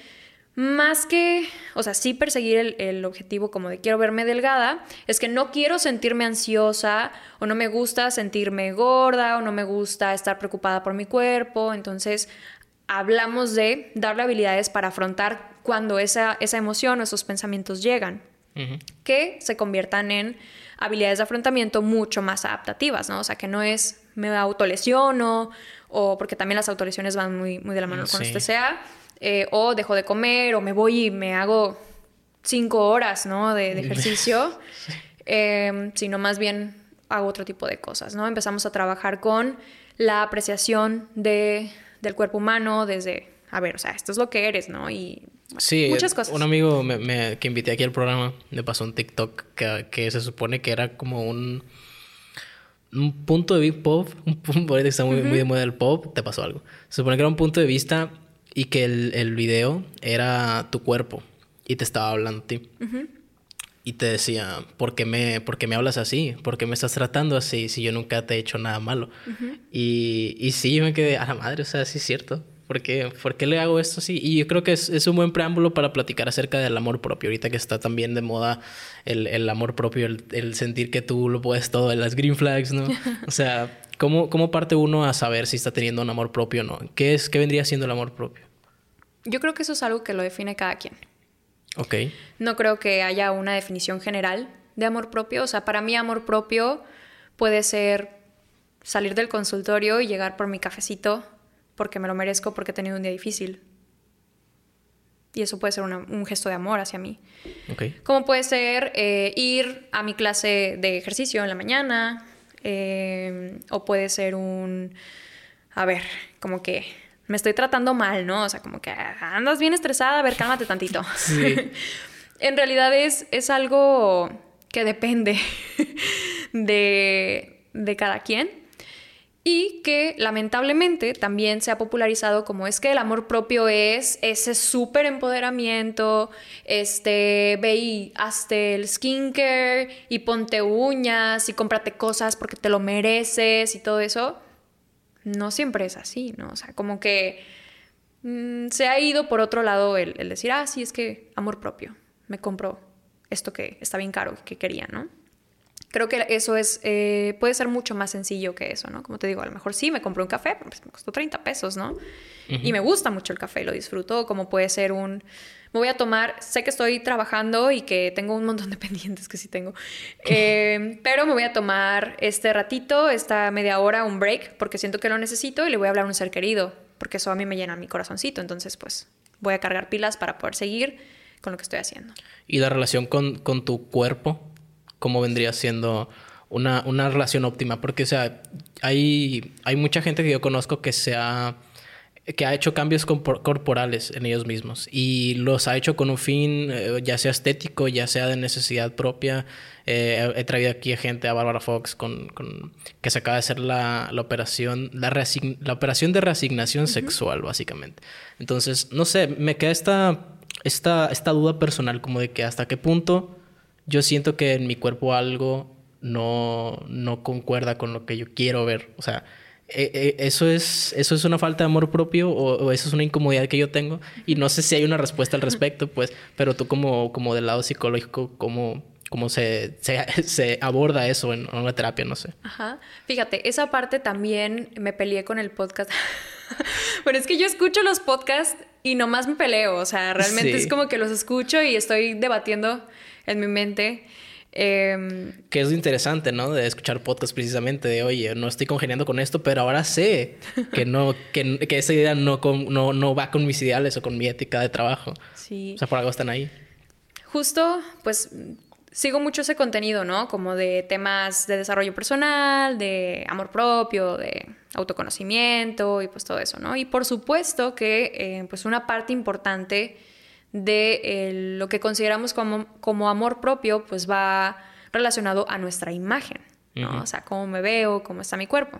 más que, o sea, sí perseguir el, el objetivo como de quiero verme delgada, es que no quiero sentirme ansiosa o no me gusta sentirme gorda o no me gusta estar preocupada por mi cuerpo, entonces hablamos de darle habilidades para afrontar cuando esa, esa emoción o esos pensamientos llegan que se conviertan en habilidades de afrontamiento mucho más adaptativas, ¿no? O sea, que no es me autolesiono o porque también las autolesiones van muy, muy de la mano con Sí. este sea, eh, o dejo de comer, o me voy y me hago cinco horas, ¿no? De, de ejercicio, eh, sino más bien hago otro tipo de cosas, ¿no? Empezamos a trabajar con la apreciación de, del cuerpo humano desde, a ver, o sea, esto es lo que eres, ¿no? Y sí, muchas cosas. Un amigo me, que invité aquí al programa me pasó un TikTok que, que se supone que era como un, un punto de vista pop, un punto que está muy, muy de moda el pop, te pasó algo. Se supone que era un punto de vista y que el, el video era tu cuerpo y te estaba hablando a ti y te decía, ¿por qué, me, ¿por me hablas así? ¿Por qué me estás tratando así si yo nunca te he hecho nada malo? y, y sí, yo me quedé a la madre, o sea, sí es cierto. ¿Por qué, ¿Por qué le hago esto así? Y yo creo que es, es, un buen preámbulo para platicar acerca del amor propio. Ahorita que está también de moda el, el amor propio, el, el, sentir que tú lo puedes todo, las green flags, ¿no? o sea, ¿cómo, ¿cómo parte uno a saber si está teniendo un amor propio o no? ¿Qué, es, ¿Qué vendría siendo el amor propio? Yo creo que eso es algo que lo define cada quien. Ok. No creo que haya una definición general de amor propio. O sea, para mí amor propio puede ser salir del consultorio y llegar por mi cafecito porque me lo merezco porque he tenido un día difícil. Y eso puede ser un gesto de amor hacia mí. Okay. Como puede ser eh, ir a mi clase de ejercicio en la mañana. Eh, o puede ser un... A ver, como que me estoy tratando mal, ¿no? O sea, como que andas bien estresada, a ver, cálmate tantito. Sí. en realidad es, es algo que depende de, de cada quien y que lamentablemente también se ha popularizado como es que el amor propio es ese súper empoderamiento, este, ve y hazte el skincare y ponte uñas y cómprate cosas porque te lo mereces y todo eso no siempre es así, ¿no? O sea, como que mm, se ha ido por otro lado el, decir, ah, sí, es que amor propio, me compro esto que está bien caro, que quería, ¿no? Creo que eso es, eh, puede ser mucho más sencillo que eso, ¿no? Como te digo, a lo mejor sí me compré un café, pues me costó 30 pesos, ¿no? Y me gusta mucho el café, lo disfruto, como puede ser un, me voy a tomar, sé que estoy trabajando y que tengo un montón de pendientes que sí tengo, eh, pero me voy a tomar este ratito, esta media hora, un break, porque siento que lo necesito y le voy a hablar a un ser querido, porque eso a mí me llena mi corazoncito, entonces pues voy a cargar pilas para poder seguir con lo que estoy haciendo. ¿Y la relación con, con tu cuerpo? ¿Cómo vendría siendo una, una relación óptima? Porque, o sea, hay, hay mucha gente que yo conozco que se ha que ha hecho cambios corporales en ellos mismos y los ha hecho con un fin eh, ya sea estético, ya sea de necesidad propia. Eh, he traído aquí a gente, a Barbara Fox, con, con que se acaba de hacer la, la operación, la, la, operación de reasignación sexual, básicamente. Entonces, no sé, me queda esta, esta, esta duda personal como de que hasta qué punto yo siento que en mi cuerpo algo no, no concuerda con lo que yo quiero ver. O sea, eh, eh, ¿Eso es, ¿Eso es una falta de amor propio o, eso es una incomodidad que yo tengo? Y no sé si hay una respuesta al respecto, pues, pero tú como, como del lado psicológico, ¿cómo, cómo se, se, aborda eso en, una terapia? No sé. Ajá. Fíjate, esa parte también me peleé con el podcast. pero es que yo escucho los podcasts y nomás me peleo, o sea, realmente es como que los escucho y estoy debatiendo en mi mente. Eh, que es interesante, ¿no? De escuchar podcast precisamente de, oye, no estoy congeniando con esto, pero ahora sé que no, que, que esa idea no, no, no, va con mis ideales o con mi ética de trabajo. Sí. O sea, por algo están ahí. Justo, pues sigo mucho ese contenido, ¿no? Como de temas de desarrollo personal, de amor propio, de autoconocimiento y pues todo eso, ¿no? Y por supuesto que eh, pues una parte importante de lo que consideramos como, como, amor propio, pues va relacionado a nuestra imagen, ¿no? O sea, cómo me veo, cómo está mi cuerpo.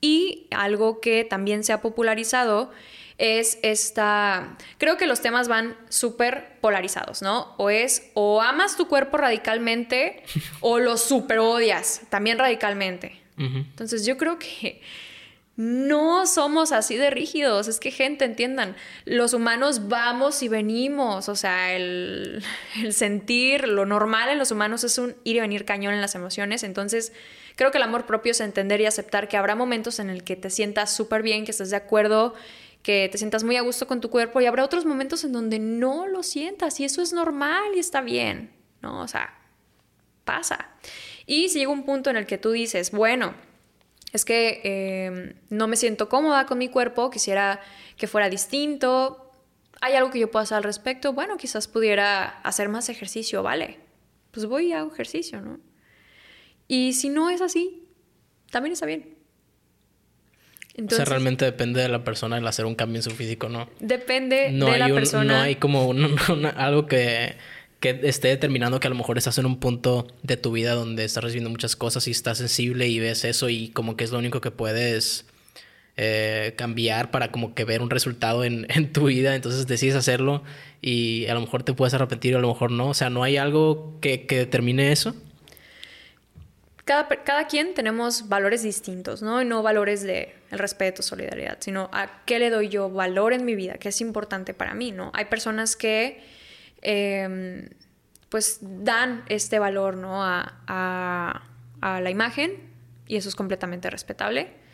Y algo que también se ha popularizado es esta, creo que los temas van súper polarizados, ¿no? O es o amas tu cuerpo radicalmente o lo super odias también radicalmente. Entonces yo creo que no somos así de rígidos, es que gente, entiendan, los humanos vamos y venimos, o sea, el, sentir, lo normal en los humanos es un ir y venir cañón en las emociones, entonces creo que el amor propio es entender y aceptar que habrá momentos en el que te sientas súper bien, que estés de acuerdo, que te sientas muy a gusto con tu cuerpo y habrá otros momentos en donde no lo sientas y eso es normal y está bien, ¿no? O sea, pasa. Y si llega un punto en el que tú dices, bueno, es que em, no me siento cómoda con mi cuerpo, quisiera que fuera distinto, ¿Hay algo que yo pueda hacer al respecto? Bueno, quizás pudiera hacer más ejercicio, ¿vale? Pues voy y hago ejercicio, ¿no? Y si no es así, también está bien. o sea, realmente depende de la persona el hacer un cambio en su físico, ¿no? Depende de la persona. No hay como algo que, que esté determinando que a lo mejor estás en un punto de tu vida donde estás recibiendo muchas cosas y estás sensible y ves eso y como que es lo único que puedes eh, cambiar para como que ver un resultado en, en, tu vida, entonces decides hacerlo y a lo mejor te puedes arrepentir o a lo mejor no, o sea, ¿no hay algo que, que determine eso? Cada, cada, quien tenemos valores distintos, ¿no? Y no valores de el respeto, solidaridad, sino a qué le doy yo valor en mi vida, qué es importante para mí, ¿no? Hay personas que em, pues dan este valor, ¿no? A, a, a la imagen y eso es completamente respetable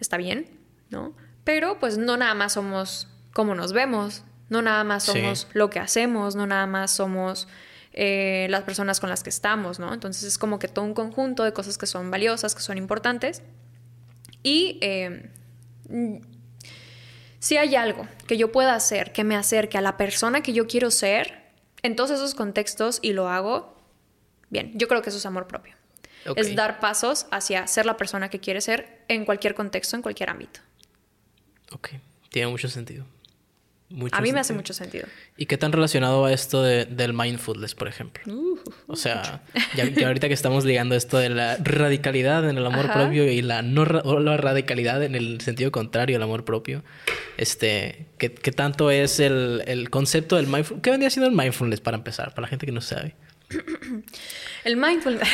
está bien, ¿no? Pero pues no nada más somos como nos vemos, no nada más somos lo que hacemos, no nada más somos eh, las personas con las que estamos, ¿no? Entonces es como que todo un conjunto de cosas que son valiosas, que son importantes. Y eh, si hay algo que yo pueda hacer que me acerque a la persona que yo quiero ser, en todos esos contextos y lo hago, bien, yo creo que eso es amor propio. Es dar pasos hacia ser la persona que quiere ser en cualquier contexto, en cualquier ámbito. Ok, tiene mucho sentido. A mí me hace mucho sentido. ¿Y qué tan relacionado a esto del mindfulness, por ejemplo? o sea, ya, ahorita que estamos ligando esto de la radicalidad en el amor propio y la no la radicalidad en el sentido contrario al amor propio, este, ¿qué, tanto es el, el, concepto del mindfulness? ¿Qué vendría siendo el mindfulness para empezar, para la gente que no sabe? el mindfulness.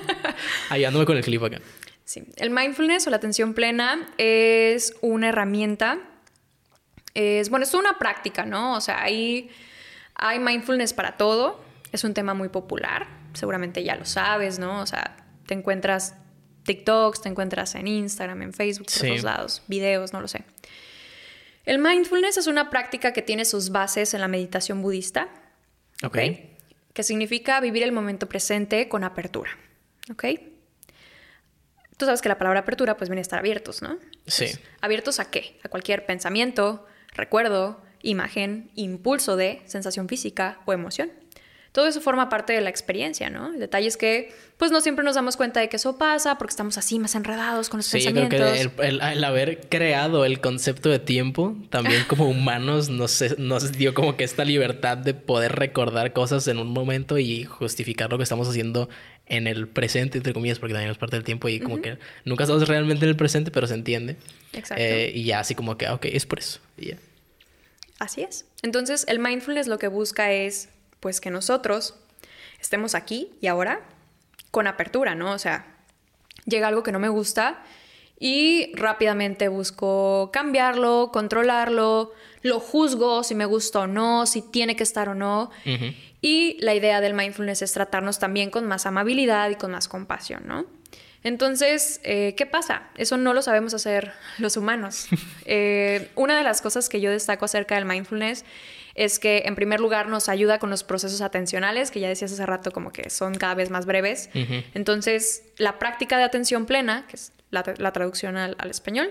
Ayudándome con el clip acá. Sí. El mindfulness o la atención plena es una herramienta. Es, bueno, es una práctica, ¿no? O sea, hay, hay mindfulness para todo. Es un tema muy popular. Seguramente ya lo sabes, ¿no? O sea, te encuentras TikToks, te encuentras en Instagram, en Facebook, por todos lados, videos, no lo sé. El mindfulness es una práctica que tiene sus bases en la meditación budista. Ok. ¿okay? que significa vivir el momento presente con apertura. ¿Ok? Tú sabes que la palabra apertura pues viene a estar abiertos, ¿no? Sí. ¿Abiertos a qué? A cualquier pensamiento, recuerdo, imagen, impulso de sensación física o emoción todo eso forma parte de la experiencia, ¿no? El detalle es que, pues no siempre nos damos cuenta de que eso pasa porque estamos así más enredados con los sí, pensamientos. Yo creo que el, haber creado el concepto de tiempo, también como humanos, nos, nos dio como que esta libertad de poder recordar cosas en un momento y justificar lo que estamos haciendo en el presente, entre comillas, porque también es parte del tiempo y como que nunca estamos realmente en el presente, pero se entiende. Exacto. Eh, y ya así como que, ah, ok, es por eso. Y Así es. Entonces, el mindfulness lo que busca es pues que nosotros estemos aquí y ahora con apertura, ¿no? O sea, llega algo que no me gusta y rápidamente busco cambiarlo, controlarlo, lo juzgo si me gusta o no, si tiene que estar o no. Y la idea del mindfulness es tratarnos también con más amabilidad y con más compasión, ¿no? Entonces, eh, ¿qué pasa? Eso no lo sabemos hacer los humanos. Eh, una de las cosas que yo destaco acerca del mindfulness es que en primer lugar nos ayuda con los procesos atencionales, que ya decías hace rato como que son cada vez más breves. Entonces, la práctica de atención plena, que es la, traducción al, español,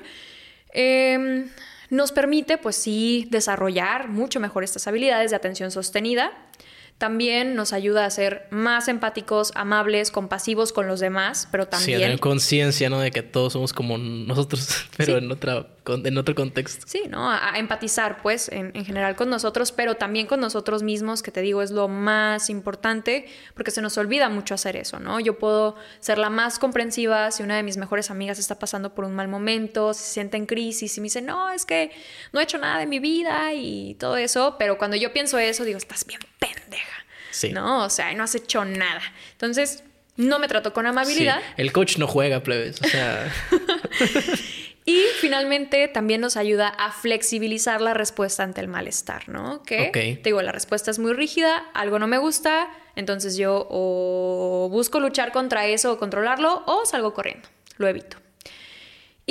em, nos permite pues sí desarrollar mucho mejor estas habilidades de atención sostenida también nos ayuda a ser más empáticos, amables, compasivos con los demás, pero también... Sí, tener conciencia, ¿no? De que todos somos como nosotros, pero en, otra, en otro contexto. Sí, ¿no? A, empatizar, pues, en, en, general con nosotros, pero también con nosotros mismos, que te digo es lo más importante, porque se nos olvida mucho hacer eso, ¿no? Yo puedo ser la más comprensiva si una de mis mejores amigas está pasando por un mal momento, se siente en crisis y me dice, no, es que no he hecho nada de mi vida y todo eso, pero cuando yo pienso eso, digo, estás bien pendeja ¿No? O sea, no has hecho nada. Entonces, no me trató con amabilidad. El coach no juega, plebes. O sea. y finalmente también nos ayuda a flexibilizar la respuesta ante el malestar, ¿no? Que te digo, la respuesta es muy rígida, algo no me gusta, entonces yo o busco luchar contra eso o controlarlo o salgo corriendo, lo evito.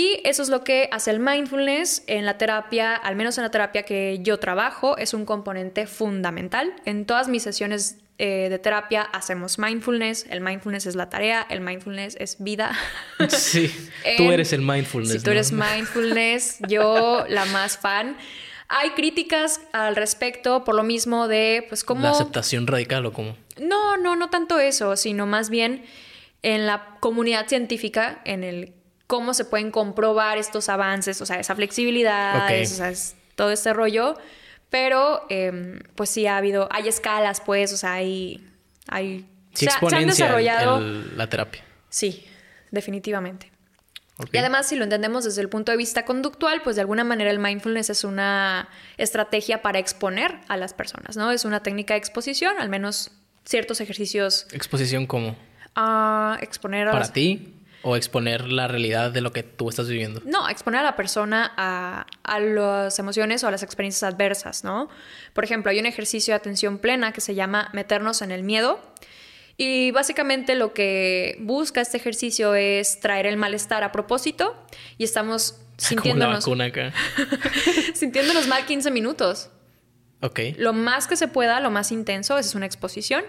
Y eso es lo que hace el mindfulness en la terapia, al menos en la terapia que yo trabajo, es un componente fundamental. En todas mis sesiones eh, de terapia hacemos mindfulness, el mindfulness es la tarea, el mindfulness es vida. Sí, tú eres el mindfulness. Si tú eres mindfulness, yo la más fan. Hay críticas al respecto por lo mismo de, pues, cómo... ¿La aceptación radical o cómo? No, no, no tanto eso, sino más bien en la comunidad científica, en el cómo se pueden comprobar estos avances, o sea, esa flexibilidad, o sea, todo este rollo. Pero, em, pues sí ha habido, hay escalas, pues, o sea, hay... hay sí, se, han desarrollado... la terapia. Sí, definitivamente. Y además, si lo entendemos desde el punto de vista conductual, pues de alguna manera el mindfulness es una estrategia para exponer a las personas, ¿no? Es una técnica de exposición, al menos ciertos ejercicios. ¿Exposición cómo? A exponer a ¿Para ti? ¿O exponer la realidad de lo que tú estás viviendo? No, exponer a la persona a, a las emociones o a las experiencias adversas, ¿no? Por ejemplo, hay un ejercicio de atención plena que se llama meternos en el miedo. Y básicamente lo que busca este ejercicio es traer el malestar a propósito y estamos sintiéndonos, sintiéndonos mal 15 minutos. Ok. Lo más que se pueda, lo más intenso, esa es una exposición.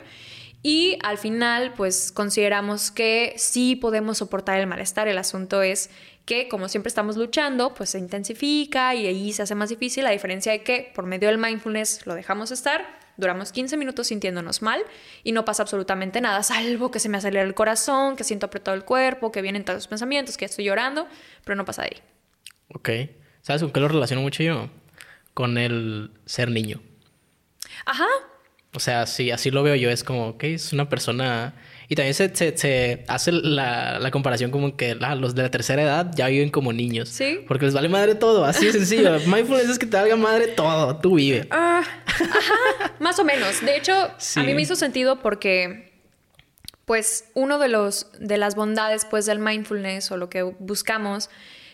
Y al final, pues consideramos que sí podemos soportar el malestar. El asunto es que, como siempre estamos luchando, pues se intensifica y ahí se hace más difícil. La diferencia de que por medio del mindfulness lo dejamos estar, duramos 15 minutos sintiéndonos mal y no pasa absolutamente nada, salvo que se me acelera el corazón, que siento apretado el cuerpo, que vienen todos los pensamientos, que estoy llorando, pero no pasa de ahí. Ok. ¿Sabes con qué lo relaciono mucho yo? Con el ser niño. Ajá, o sea, sí, así lo veo yo. Es como, ok, es una persona... Y también se, se, hace la, la, comparación como que los de la tercera edad ya viven como niños. Sí. Porque les vale madre todo, así de sencillo. Mindfulness es que te valga madre todo, tú vive. Ah, ajá, más o menos. De hecho, a mí me hizo sentido porque, pues, uno de los de las bondades, pues, del mindfulness o lo que buscamos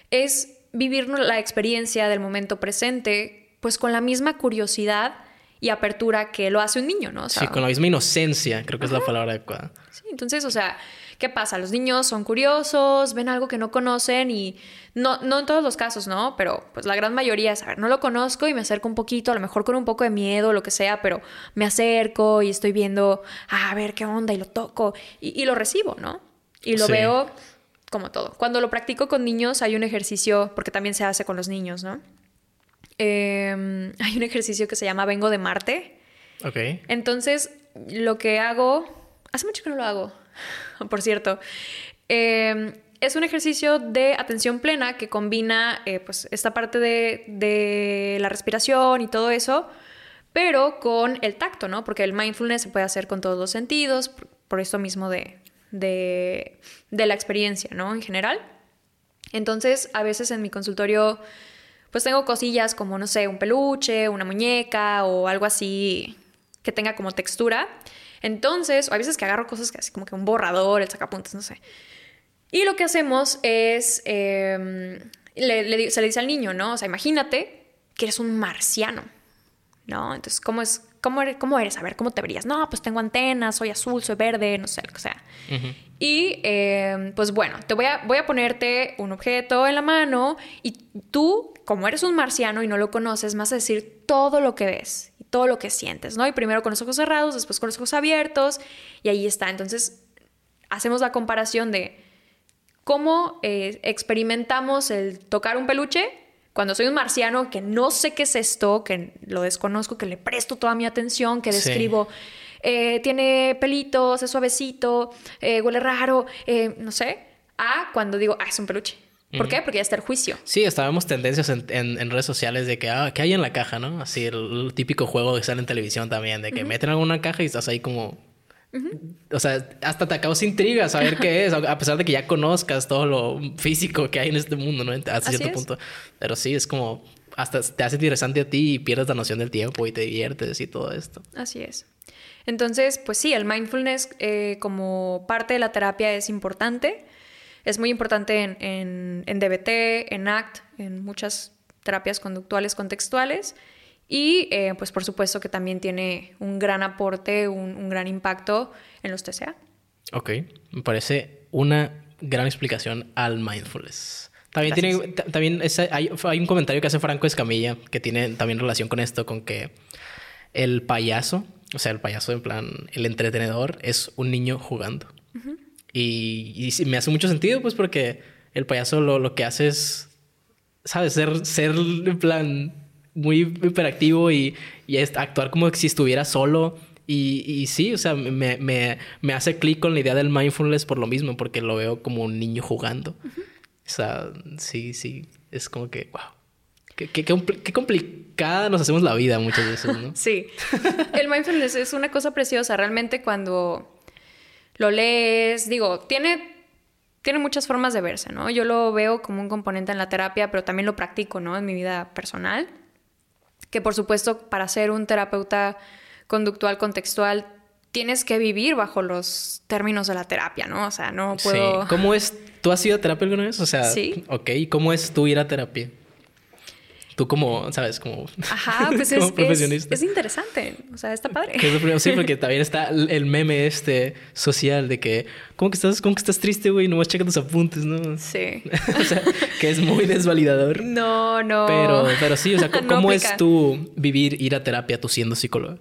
es vivir la experiencia del momento presente, pues, con la misma curiosidad y apertura que lo hace un niño, ¿no? sí, con la misma inocencia, creo que es la palabra adecuada. Sí, entonces, o sea, ¿qué pasa? Los niños son curiosos, ven algo que no conocen y no, no en todos los casos, ¿no? Pero pues la gran mayoría es, a ver, no lo conozco y me acerco un poquito, a lo mejor con un poco de miedo o lo que sea, pero me acerco y estoy viendo, a ver qué onda y lo toco y, lo recibo, ¿no? Y lo veo como todo. Cuando lo practico con niños hay un ejercicio, porque también se hace con los niños, ¿no? Em, hay un ejercicio que se llama Vengo de Marte. Ok. Entonces, lo que hago, hace mucho que no lo hago, por cierto, em, es un ejercicio de atención plena que combina eh, pues, esta parte de, la respiración y todo eso, pero con el tacto, ¿no? Porque el mindfulness se puede hacer con todos los sentidos, por, esto mismo de, de, de la experiencia, ¿no? En general. Entonces, a veces en mi consultorio pues tengo cosillas como, no sé, un peluche, una muñeca o algo así que tenga como textura. Entonces, o a veces que agarro cosas que así como que un borrador, el sacapuntas, no sé. Y lo que hacemos es, em, se le dice al niño, ¿no? O sea, imagínate que eres un marciano, ¿no? Entonces, ¿cómo es? ¿Cómo eres? ¿Cómo eres? A ver, ¿cómo te verías? No, pues tengo antenas, soy azul, soy verde, no sé, lo que sea. Y em, pues bueno, te voy a, voy a ponerte un objeto en la mano y tú como eres un marciano y no lo conoces, vas a decir todo lo que ves y todo lo que sientes, ¿no? Y primero con los ojos cerrados, después con los ojos abiertos, y ahí está. Entonces, hacemos la comparación de cómo eh, experimentamos el tocar un peluche cuando soy un marciano que no sé qué es esto, que lo desconozco, que le presto toda mi atención, que describo. Eh, tiene pelitos, es suavecito, eh, huele raro, no sé, a cuando digo, ah, es un peluche. ¿Por qué? Porque ya está el juicio. Sí, estábamos tendencias en, redes sociales de que, ah, ¿qué hay en la caja, no? Así el, típico juego que sale en televisión también, de que meten alguna caja y estás ahí como... O sea, hasta te causa intriga saber qué es, a pesar de que ya conozcas todo lo físico que hay en este mundo, ¿no? Hasta cierto punto. Pero sí, es como... Hasta te hace interesante a ti y pierdes la noción del tiempo y te diviertes y todo esto. Así es. Entonces, pues sí, el mindfulness eh, como parte de la terapia es importante. Es muy importante en, DBT, en ACT, en muchas terapias conductuales contextuales. Y eh, pues por supuesto que también tiene un gran aporte, un, gran impacto en los TCA. Ok, me parece una gran explicación al mindfulness. También, tiene, también hay, hay, un comentario que hace Franco Escamilla que tiene también relación con esto, con que el payaso, o sea, el payaso en plan, el entretenedor es un niño jugando. Y, me hace mucho sentido, pues, porque el payaso lo, lo que hace es, ¿sabes? Ser, ser en plan muy hiperactivo y, y actuar como si estuviera solo. Y, y sí, o sea, me, me, me hace clic con la idea del mindfulness por lo mismo, porque lo veo como un niño jugando. O sea, sí, sí, es como que, wow. Qué, qué, qué, complicada nos hacemos la vida muchas veces, ¿no? sí. El mindfulness es una cosa preciosa. Realmente cuando lo lees, digo, tiene, tiene muchas formas de verse, ¿no? Yo lo veo como un componente en la terapia, pero también lo practico, ¿no? En mi vida personal. Que por supuesto, para ser un terapeuta conductual, contextual, tienes que vivir bajo los términos de la terapia, ¿no? O sea, no puedo... Sí. ¿Cómo es? ¿Tú has ido a terapia alguna vez? O sea, sí. Ok, ¿cómo es tú ir a terapia? Tú como, ¿sabes? Como, Ajá, pues es, profesionista. Es, interesante, o sea, está padre. sí, porque también está el meme este social de que, ¿cómo que estás, cómo que estás triste, güey? No vas checar tus apuntes, ¿no? Sí. o sea, que es muy desvalidador. No, no. Pero, pero sí, o sea, ¿cómo es tú vivir, ir a terapia tú siendo psicóloga?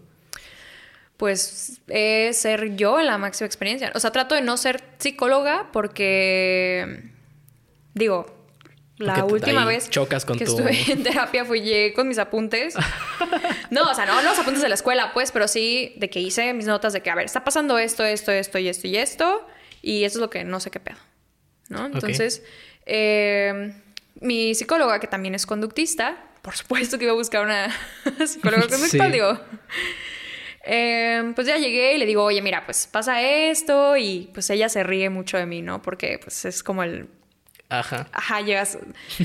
Pues es ser yo en la máxima experiencia. O sea, trato de no ser psicóloga porque, digo, la última vez chocas con que estuve en terapia fui con mis apuntes. no, o sea, no los apuntes de la escuela, pues, pero sí de que hice mis notas de que, a ver, está pasando esto, esto, esto y esto y esto. Y eso es lo que no sé qué pedo. ¿No? Entonces, eh, mi psicóloga, que también es conductista, por supuesto que iba a buscar una psicóloga conductual, digo. Eh, pues ya llegué y le digo, oye, mira, pues pasa esto y pues ella se ríe mucho de mí, ¿no? Porque pues es como el Ajá. Ajá, llegas.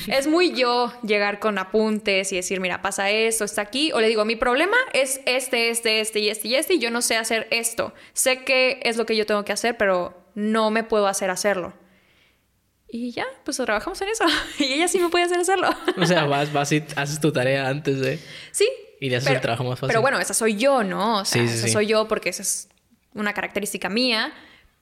es muy yo llegar con apuntes y decir, mira, pasa esto, está aquí. O le digo, mi problema es este, este, este y este y este, y yo no sé hacer esto. Sé que es lo que yo tengo que hacer, pero no me puedo hacer hacerlo. Y ya, pues trabajamos en eso. y ella sí me puede hacer hacerlo. o sea, vas, vas y haces tu tarea antes de. Sí. Y le haces el trabajo más fácil. Pero bueno, esa soy yo, ¿no? O sea, esa soy yo porque esa es una característica mía.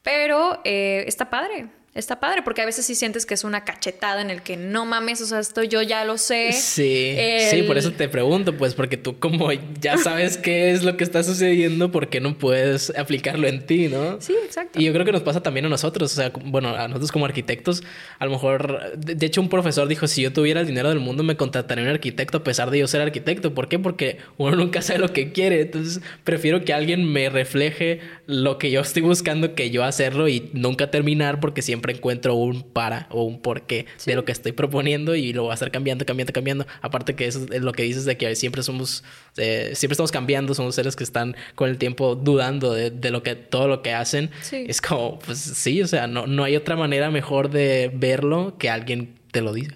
Pero eh, está padre está padre, porque a veces sí sientes que es una cachetada en el que no mames, o sea, esto yo ya lo sé. Sí, sí, por eso te pregunto, pues, porque tú como ya sabes qué es lo que está sucediendo, ¿por qué no puedes aplicarlo en ti, no? Sí, exacto. Y yo creo que nos pasa también a nosotros, o sea, bueno, a nosotros como arquitectos, a lo mejor, de hecho un profesor dijo, si yo tuviera el dinero del mundo me contrataría un arquitecto a pesar de yo ser arquitecto, ¿por qué? Porque uno nunca sabe lo que quiere, entonces prefiero que alguien me refleje lo que yo estoy buscando que yo hacerlo y nunca terminar porque siempre encuentro un para o un porqué de lo que estoy proponiendo y lo voy a estar cambiando, cambiando, cambiando. Aparte que eso es lo que dices de que siempre somos, eh, siempre estamos cambiando, somos seres que están con el tiempo dudando de, lo que, todo lo que hacen. Es como, pues sí, o sea, no, no hay otra manera mejor de verlo que alguien te lo diga.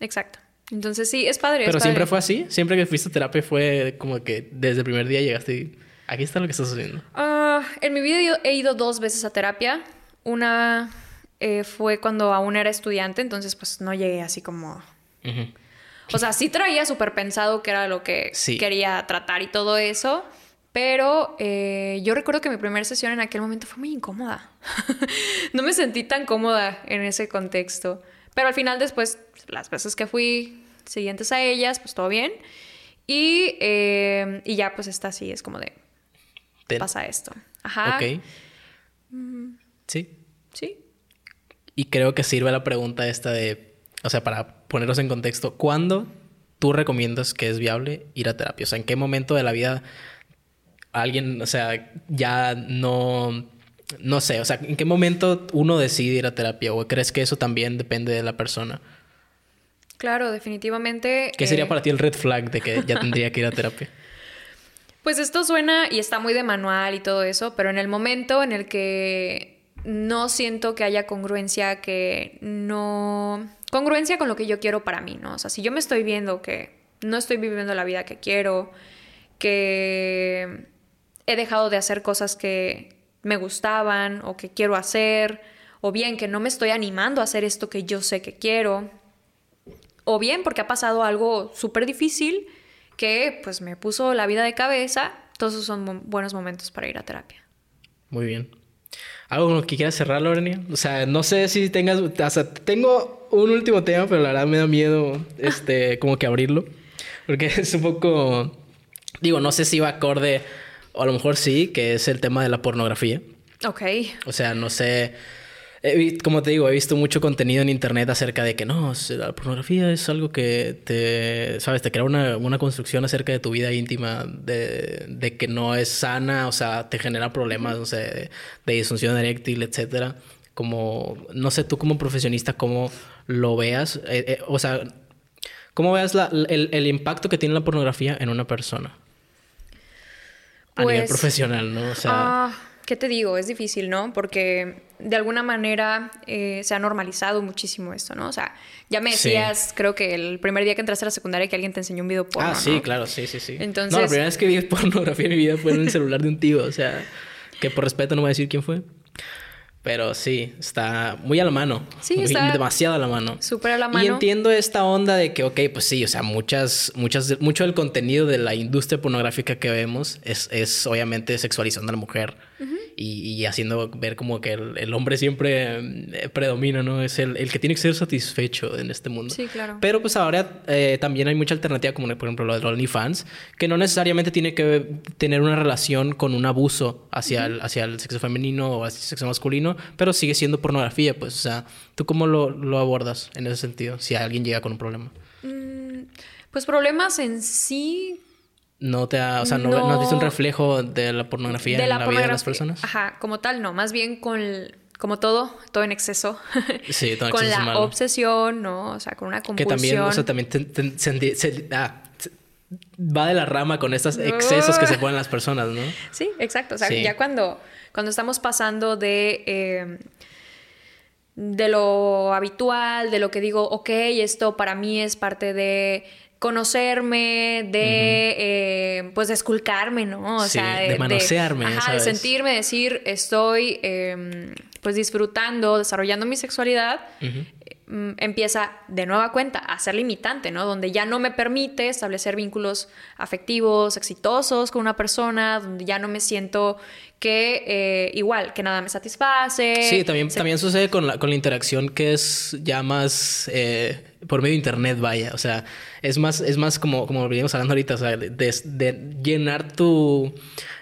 Exacto. Entonces sí, es padre. Pero siempre fue así. Siempre que fuiste a terapia fue como que desde el primer día llegaste y aquí está lo que estás haciendo. Ah, en mi vida he ido dos veces a terapia. Una eh, fue cuando aún era estudiante, entonces pues no llegué así como... O sea, sí traía súper pensado que era lo que quería tratar y todo eso, pero eh, yo recuerdo que mi primera sesión en aquel momento fue muy incómoda. no me sentí tan cómoda en ese contexto, pero al final después, las veces que fui siguientes a ellas, pues todo bien. Y, eh, y ya pues está así, es como de... Pasa esto. Ajá. Ok. Sí. Sí. Y creo que sirve la pregunta esta de, o sea, para ponerlos en contexto, ¿cuándo tú recomiendas que es viable ir a terapia? O sea, ¿en qué momento de la vida alguien, o sea, ya no, no sé, o sea, ¿en qué momento uno decide ir a terapia? ¿O crees que eso también depende de la persona? Claro, definitivamente. ¿Qué sería eh, para ti el red flag de que ya tendría que ir a terapia? Pues esto suena y está muy de manual y todo eso, pero en el momento en el que no siento que haya congruencia, que no... Congruencia con lo que yo quiero para mí, ¿no? O sea, si yo me estoy viendo que no estoy viviendo la vida que quiero, que he dejado de hacer cosas que me gustaban o que quiero hacer, o bien que no me estoy animando a hacer esto que yo sé que quiero, o bien porque ha pasado algo súper difícil que pues me puso la vida de cabeza, todos esos son buenos momentos para ir a terapia. Muy bien. ¿Algo con lo que quieras cerrar, Lorenia? O sea, no sé si tengas... O sea, tengo un último tema, pero la verdad me da miedo este, como que abrirlo. Porque es un poco... Digo, no sé si va acorde, o a lo mejor sí, que es el tema de la pornografía. Ok. O sea, no sé... como te digo, he visto mucho contenido en internet acerca de que no, la pornografía es algo que te, sabes, te crea una, una construcción acerca de tu vida íntima, de, de, que no es sana, o sea, te genera problemas, no sé, de, de disfunción eréctil, etcétera. Como, no sé, tú como profesionista, cómo lo veas, eh, eh, o sea, cómo veas la, el, el, impacto que tiene la pornografía en una persona. a nivel Pues, profesional, ¿no? O sea, Ah, ¿Qué te digo? Es difícil, ¿no? Porque de alguna manera eh, se ha normalizado muchísimo esto, ¿no? O sea, ya me Sí. decías, creo que el primer día que entraste a la secundaria que alguien te enseñó un video porno, ah, sí, ¿no? claro, sí, sí, sí. Entonces- No, la primera vez que vi pornografía en mi vida fue en el celular de un tío, o sea, que por respeto no voy a decir quién fue. Pero sí, está muy a la mano. Sí, Muy- está demasiado a la mano. súper a la Y mano. entiendo esta onda de que, ok, pues sí, o sea, muchas, muchas, mucho del contenido de la industria pornográfica que vemos es, es obviamente sexualizando a la mujer y, y haciendo ver como que el, el hombre siempre eh, predomina, ¿no? Es el, el que tiene que ser satisfecho en este mundo. Sí, claro. Pero pues ahora eh, también hay mucha alternativa, como por ejemplo lo de OnlyFans, que no necesariamente tiene que tener una relación con un abuso hacia, el, hacia el sexo femenino o hacia el sexo masculino, pero sigue siendo pornografía, pues, o sea, ¿tú cómo lo, lo abordas en ese sentido? Si alguien llega con un problema. Mm, Pues problemas en sí ¿No te ha, o sea, no, no has visto un No. reflejo de la pornografía en la, vida de las personas? Ajá, como tal, no. Más bien con, el- como todo, todo en exceso. Sí, todo en con exceso es la obsesión, ¿no? O sea, con una Que compulsión. también, o sea, también te- te- se enti- se- ah, se- va de la rama con estos excesos que se ponen las personas, ¿no? Sí, exacto. O sea, Sí. ya cuando, cuando estamos pasando de, eh, de lo habitual, de lo que digo, ok, esto para mí es parte de conocerme, de eh, pues de esculcarme, ¿no? O Sí, sea, de manosearme, ajá, ¿sabes? de sentirme, decir, estoy eh, pues disfrutando, desarrollando mi sexualidad, mm, empieza de nueva cuenta a ser limitante, ¿no? Donde ya no me permite establecer vínculos afectivos, exitosos con una persona, donde ya no me siento que eh, igual, que nada me satisface. Sí, también, Se- también sucede con la, con la interacción que es ya más eh, por medio de internet, vaya. O sea, es más, es más como, como veníamos hablando ahorita, o sea, de, de- de llenar tu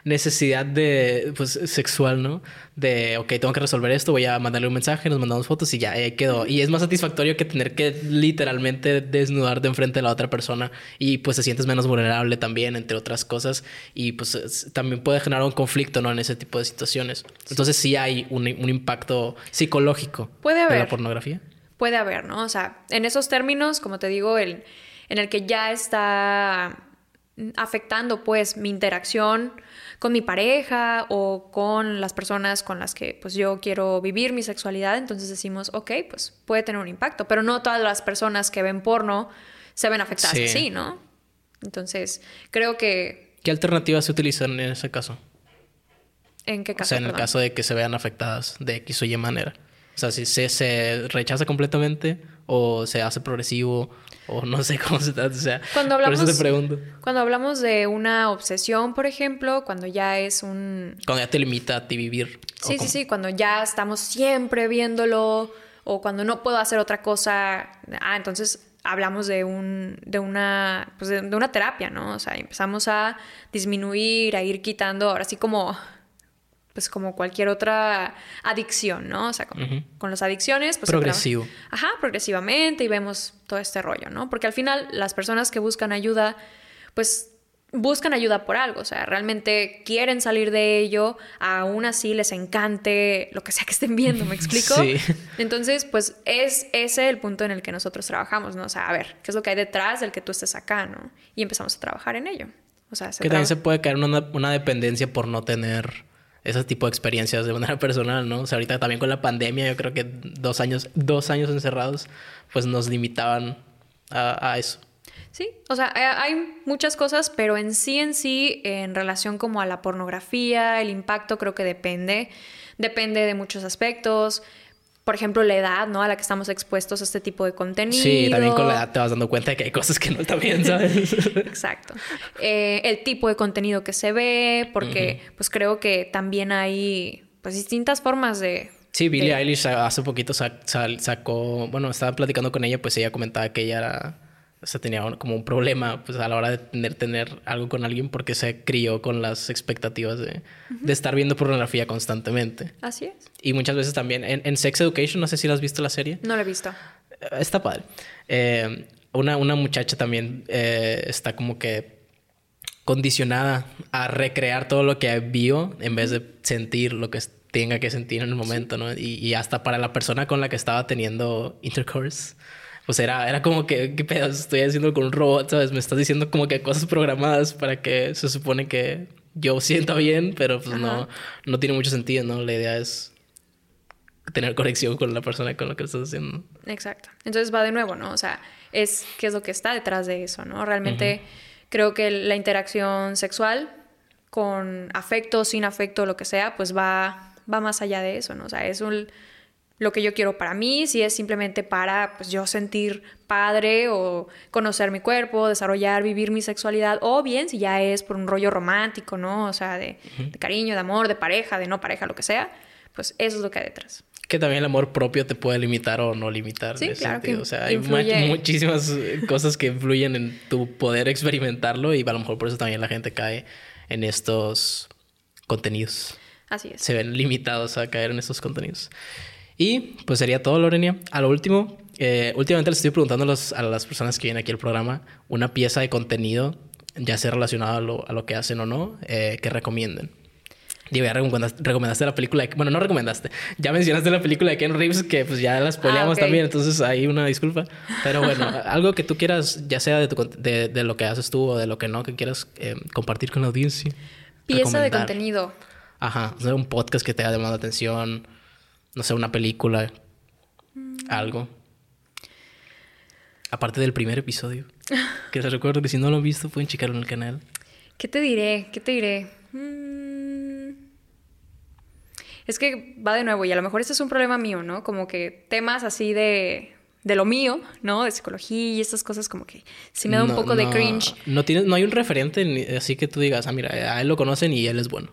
necesidad de pues sexual, ¿no? De ok, tengo que resolver esto, voy a mandarle un mensaje, nos mandamos fotos y ya, quedó. Y es más satisfactorio que tener que literalmente desnudarte enfrente de la otra persona y pues te sientes menos vulnerable también, entre otras cosas. Y pues es- también puede generar un conflicto, ¿no? En ese tipo de situaciones. Entonces sí hay un, un impacto psicológico Puede de la haber. pornografía. Puede haber, ¿no? O sea, en esos términos, como te digo, el, en el que ya está afectando pues mi interacción con mi pareja o con las personas con las que pues yo quiero vivir mi sexualidad, entonces decimos, ok, pues puede tener un impacto, pero no todas las personas que ven porno se ven afectadas Sí. así, ¿no? Entonces, creo que... ¿Qué alternativas se utilizan en ese caso? ¿En qué O caso? sea, en el caso de que se vean afectadas de X o Y manera. O sea, si se, se rechaza completamente o se hace progresivo o no sé cómo se trata. O sea, Cuando por eso te hablamos- pregunto. Cuando hablamos de una obsesión, por ejemplo, cuando ya es un, Cuando ya te limita a ti vivir. Sí, sí, sí, cuando ya estamos siempre viéndolo o cuando no puedo hacer otra cosa, ah, entonces hablamos de un de una pues de, de una terapia, ¿no? O sea, empezamos a disminuir, a ir quitando, ahora sí como pues como cualquier otra adicción, ¿no? O sea, con las adicciones, pues Progresivo. Ajá, progresivamente y vemos todo este rollo, ¿no? Porque al final las personas que buscan ayuda, pues buscan ayuda por algo, o sea, realmente quieren salir de ello, aún así les encante lo que sea que estén viendo, ¿me explico? Sí. Entonces, pues es ese el punto en el que nosotros trabajamos, ¿no? O sea, a ver, ¿qué es lo que hay detrás del que tú estés acá, ¿no? Y empezamos a trabajar en ello. O sea, se Que también se puede caer una, una dependencia por no tener ese tipo de experiencias de manera personal, ¿no? O sea, ahorita también con la pandemia, yo creo que dos años, dos años encerrados, pues nos limitaban a, a eso. Sí, o sea, eh, hay muchas cosas, pero en sí, en sí, en relación como a la pornografía, el impacto creo que depende, depende de muchos aspectos. Por ejemplo, la edad, ¿no? A la que estamos expuestos a este tipo de contenido. Sí, también con la edad te vas dando cuenta de que hay cosas que no están bien, ¿sabes? Exacto. Eh, el tipo de contenido que se ve, porque pues creo que también hay pues distintas formas de... Sí, Billie de- Eilish hace poquito sa- sal- sacó, bueno, estaba platicando con ella, pues ella comentaba que ella era o sea, tenía como un problema pues a la hora de tener, tener algo con alguien porque se crió con las expectativas de, de estar viendo pornografía constantemente. Así es. Y muchas veces también en, en Sex Education, no sé si la has visto la serie. No la he visto. Eh, Está padre. Eh, una, una muchacha también eh, está como que condicionada a recrear todo lo que vio en vez de sentir lo que tenga que sentir en el momento, ¿no? Y, y hasta para la persona con la que estaba teniendo intercourse. Pues era, era como que, ¿qué pedo? Estoy haciendo con un robot, ¿sabes? Me estás diciendo como que cosas programadas para que se supone que yo sienta bien, pero pues no, no tiene mucho sentido, ¿no? La idea es tener conexión con la persona con la que estás haciendo. Exacto. Entonces va de nuevo, ¿no? O sea, es qué es lo que está detrás de eso, ¿no? Realmente creo que la interacción sexual con afecto, sin afecto, lo que sea, pues va, va más allá de eso, ¿no? O sea, es un, lo que yo quiero para mí, si es simplemente para pues, yo sentir padre o conocer mi cuerpo, desarrollar, vivir mi sexualidad, o bien si ya es por un rollo romántico, ¿no? O sea, de, de cariño, de amor, de pareja, de no pareja, lo que sea, pues eso es lo que hay detrás. Que también el amor propio te puede limitar o no limitar. Sí, en ese claro que sentido. O sea, hay muchísimas eh, cosas que influyen en tu poder experimentarlo y a lo mejor por eso también la gente cae en estos contenidos. Así es. Se ven limitados a caer en estos contenidos. Y pues sería todo, Lorenia. A lo último, eh, últimamente les estoy preguntando a, los- a las personas que vienen aquí al programa una pieza de contenido, ya sea relacionado a lo, a lo que hacen o no, eh, que recomienden. Digo, ya recomendaste, la película de... Bueno, no recomendaste. Ya mencionaste la película de Ken Reeves, que pues ya la spoileamos Ah, ok. también, entonces ahí una disculpa. Pero bueno, algo que tú quieras, ya sea de, tu de, de lo que haces tú o de lo que no, que quieras eh, compartir con la audiencia. Pieza de contenido. Ajá, un podcast que te haya llamado la atención, no sé, una película, algo. Aparte del primer episodio, que les recuerdo que si no lo han visto pueden checarlo en el canal. ¿Qué te diré? ¿Qué te diré? Mm. Es que va de nuevo, y a lo mejor este es un problema mío, ¿no? Como que temas así de, de lo mío, ¿no? De psicología y estas cosas como que sí me da un No- poco de cringe. No, tienes, no hay un referente ni- así que tú digas, ah, mira, a él lo conocen y él es bueno.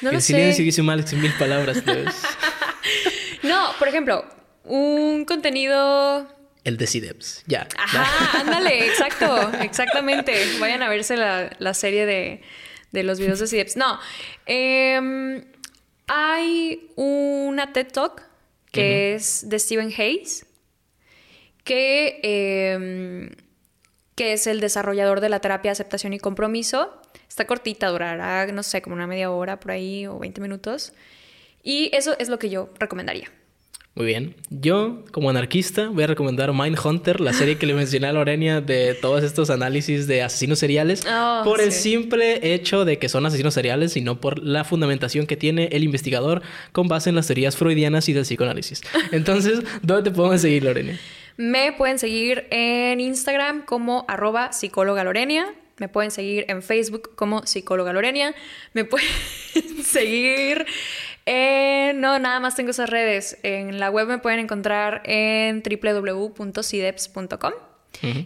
No lo el sé. silencio dice mal sin mil palabras, pues. No, por ejemplo, un contenido... el de CDEPS, ya. Ajá, ándale, exacto, exactamente. Vayan a verse la, la serie de, de los videos de CDEPS. No, em, hay una TED Talk que es de Stephen Hayes, que, em, que es el desarrollador de la terapia de aceptación y compromiso. Está cortita, durará, no sé, como una media hora por ahí o 20 minutos. Y eso es lo que yo recomendaría. Muy bien. Yo, como anarquista, voy a recomendar Mindhunter, la serie que le mencioné a Lorenia de todos estos análisis de asesinos seriales, Oh, por el simple hecho de que son asesinos seriales y no por la fundamentación que tiene el investigador con base en las teorías freudianas y del psicoanálisis. Entonces, ¿dónde te podemos seguir, Lorenia? Me pueden seguir en Instagram como arroba psicóloga Lorenia. Me pueden seguir en Facebook como psicóloga Lorenia. Me pueden seguir en... No, nada más tengo esas redes. En la web me pueden encontrar en www.cideps.com.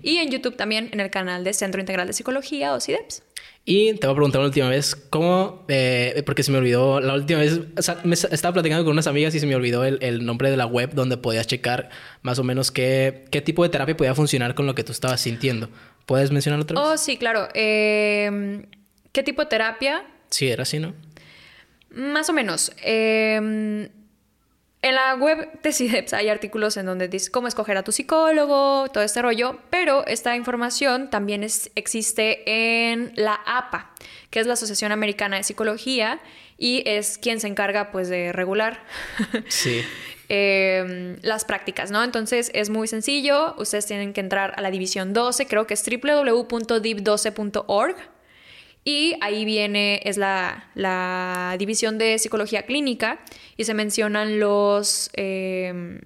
Y en YouTube también en el canal de Centro Integral de Psicología o CIDEPS. Y te voy a preguntar una última vez, ¿cómo? eh, porque se me olvidó la última vez, o sea, me s- estaba platicando con unas amigas y se me olvidó el, el nombre de la web donde podías checar más o menos qué, qué tipo de terapia podía funcionar con lo que tú estabas sintiendo. ¿Puedes mencionarlo otra vez? Oh, sí, claro. Eh, ¿Qué tipo de terapia? Sí, era así, ¿no? Más o menos. Eh, en la web de CIDEPS hay artículos en donde dice cómo escoger a tu psicólogo, todo este rollo, pero esta información también es- existe en la APA, que es la Asociación Americana de Psicología, y es quien se encarga pues de regular Sí. eh, las prácticas, ¿no? Entonces es muy sencillo, ustedes tienen que entrar a la división 12, creo que es www.div12.org. Y ahí viene, es la, la división de psicología clínica y se mencionan los, eh,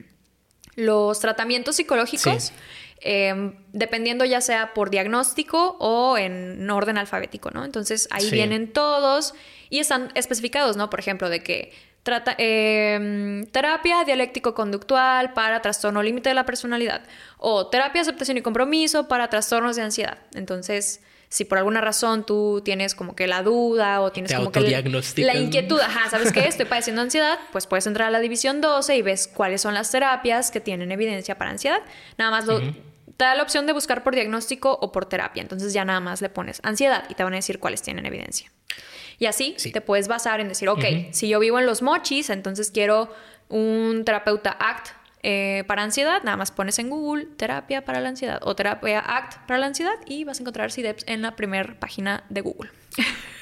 los tratamientos psicológicos, Sí. eh, dependiendo ya sea por diagnóstico o en orden alfabético, ¿no? Entonces ahí Sí. vienen todos y están especificados, ¿no? Por ejemplo, de que Trata, em, terapia dialéctico-conductual para trastorno límite de la personalidad o terapia aceptación y compromiso para trastornos de ansiedad. Entonces, si por alguna razón tú tienes como que la duda o tienes como que la, inquietud, ajá, ¿sabes qué? Estoy padeciendo ansiedad, pues puedes entrar a la división 12 y ves cuáles son las terapias que tienen evidencia para ansiedad. Nada más lo, te da la opción de buscar por diagnóstico o por terapia. Entonces ya nada más le pones ansiedad y te van a decir cuáles tienen evidencia. Y así te puedes basar en decir, ok, si yo vivo en los mochis, entonces quiero un terapeuta ACT eh, para ansiedad, nada más pones en Google terapia para la ansiedad o terapia ACT para la ansiedad y vas a encontrar CIDEPS en la primera página de Google.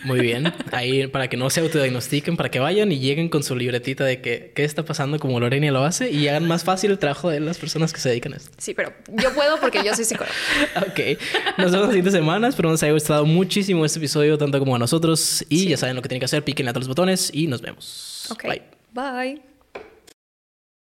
Muy bien, ahí para que no se autodiagnostiquen, para que vayan y lleguen con su libretita de que, qué está pasando como Lorena lo hace y hagan más fácil el trabajo de las personas que se dedican a esto. Sí, pero yo puedo porque yo soy psicóloga. ok, nos vemos las siguientes semanas, espero nos haya gustado muchísimo este episodio, tanto como a nosotros y ya saben lo que tienen que hacer, piquen a todos los botones y nos vemos. Ok, bye. bye.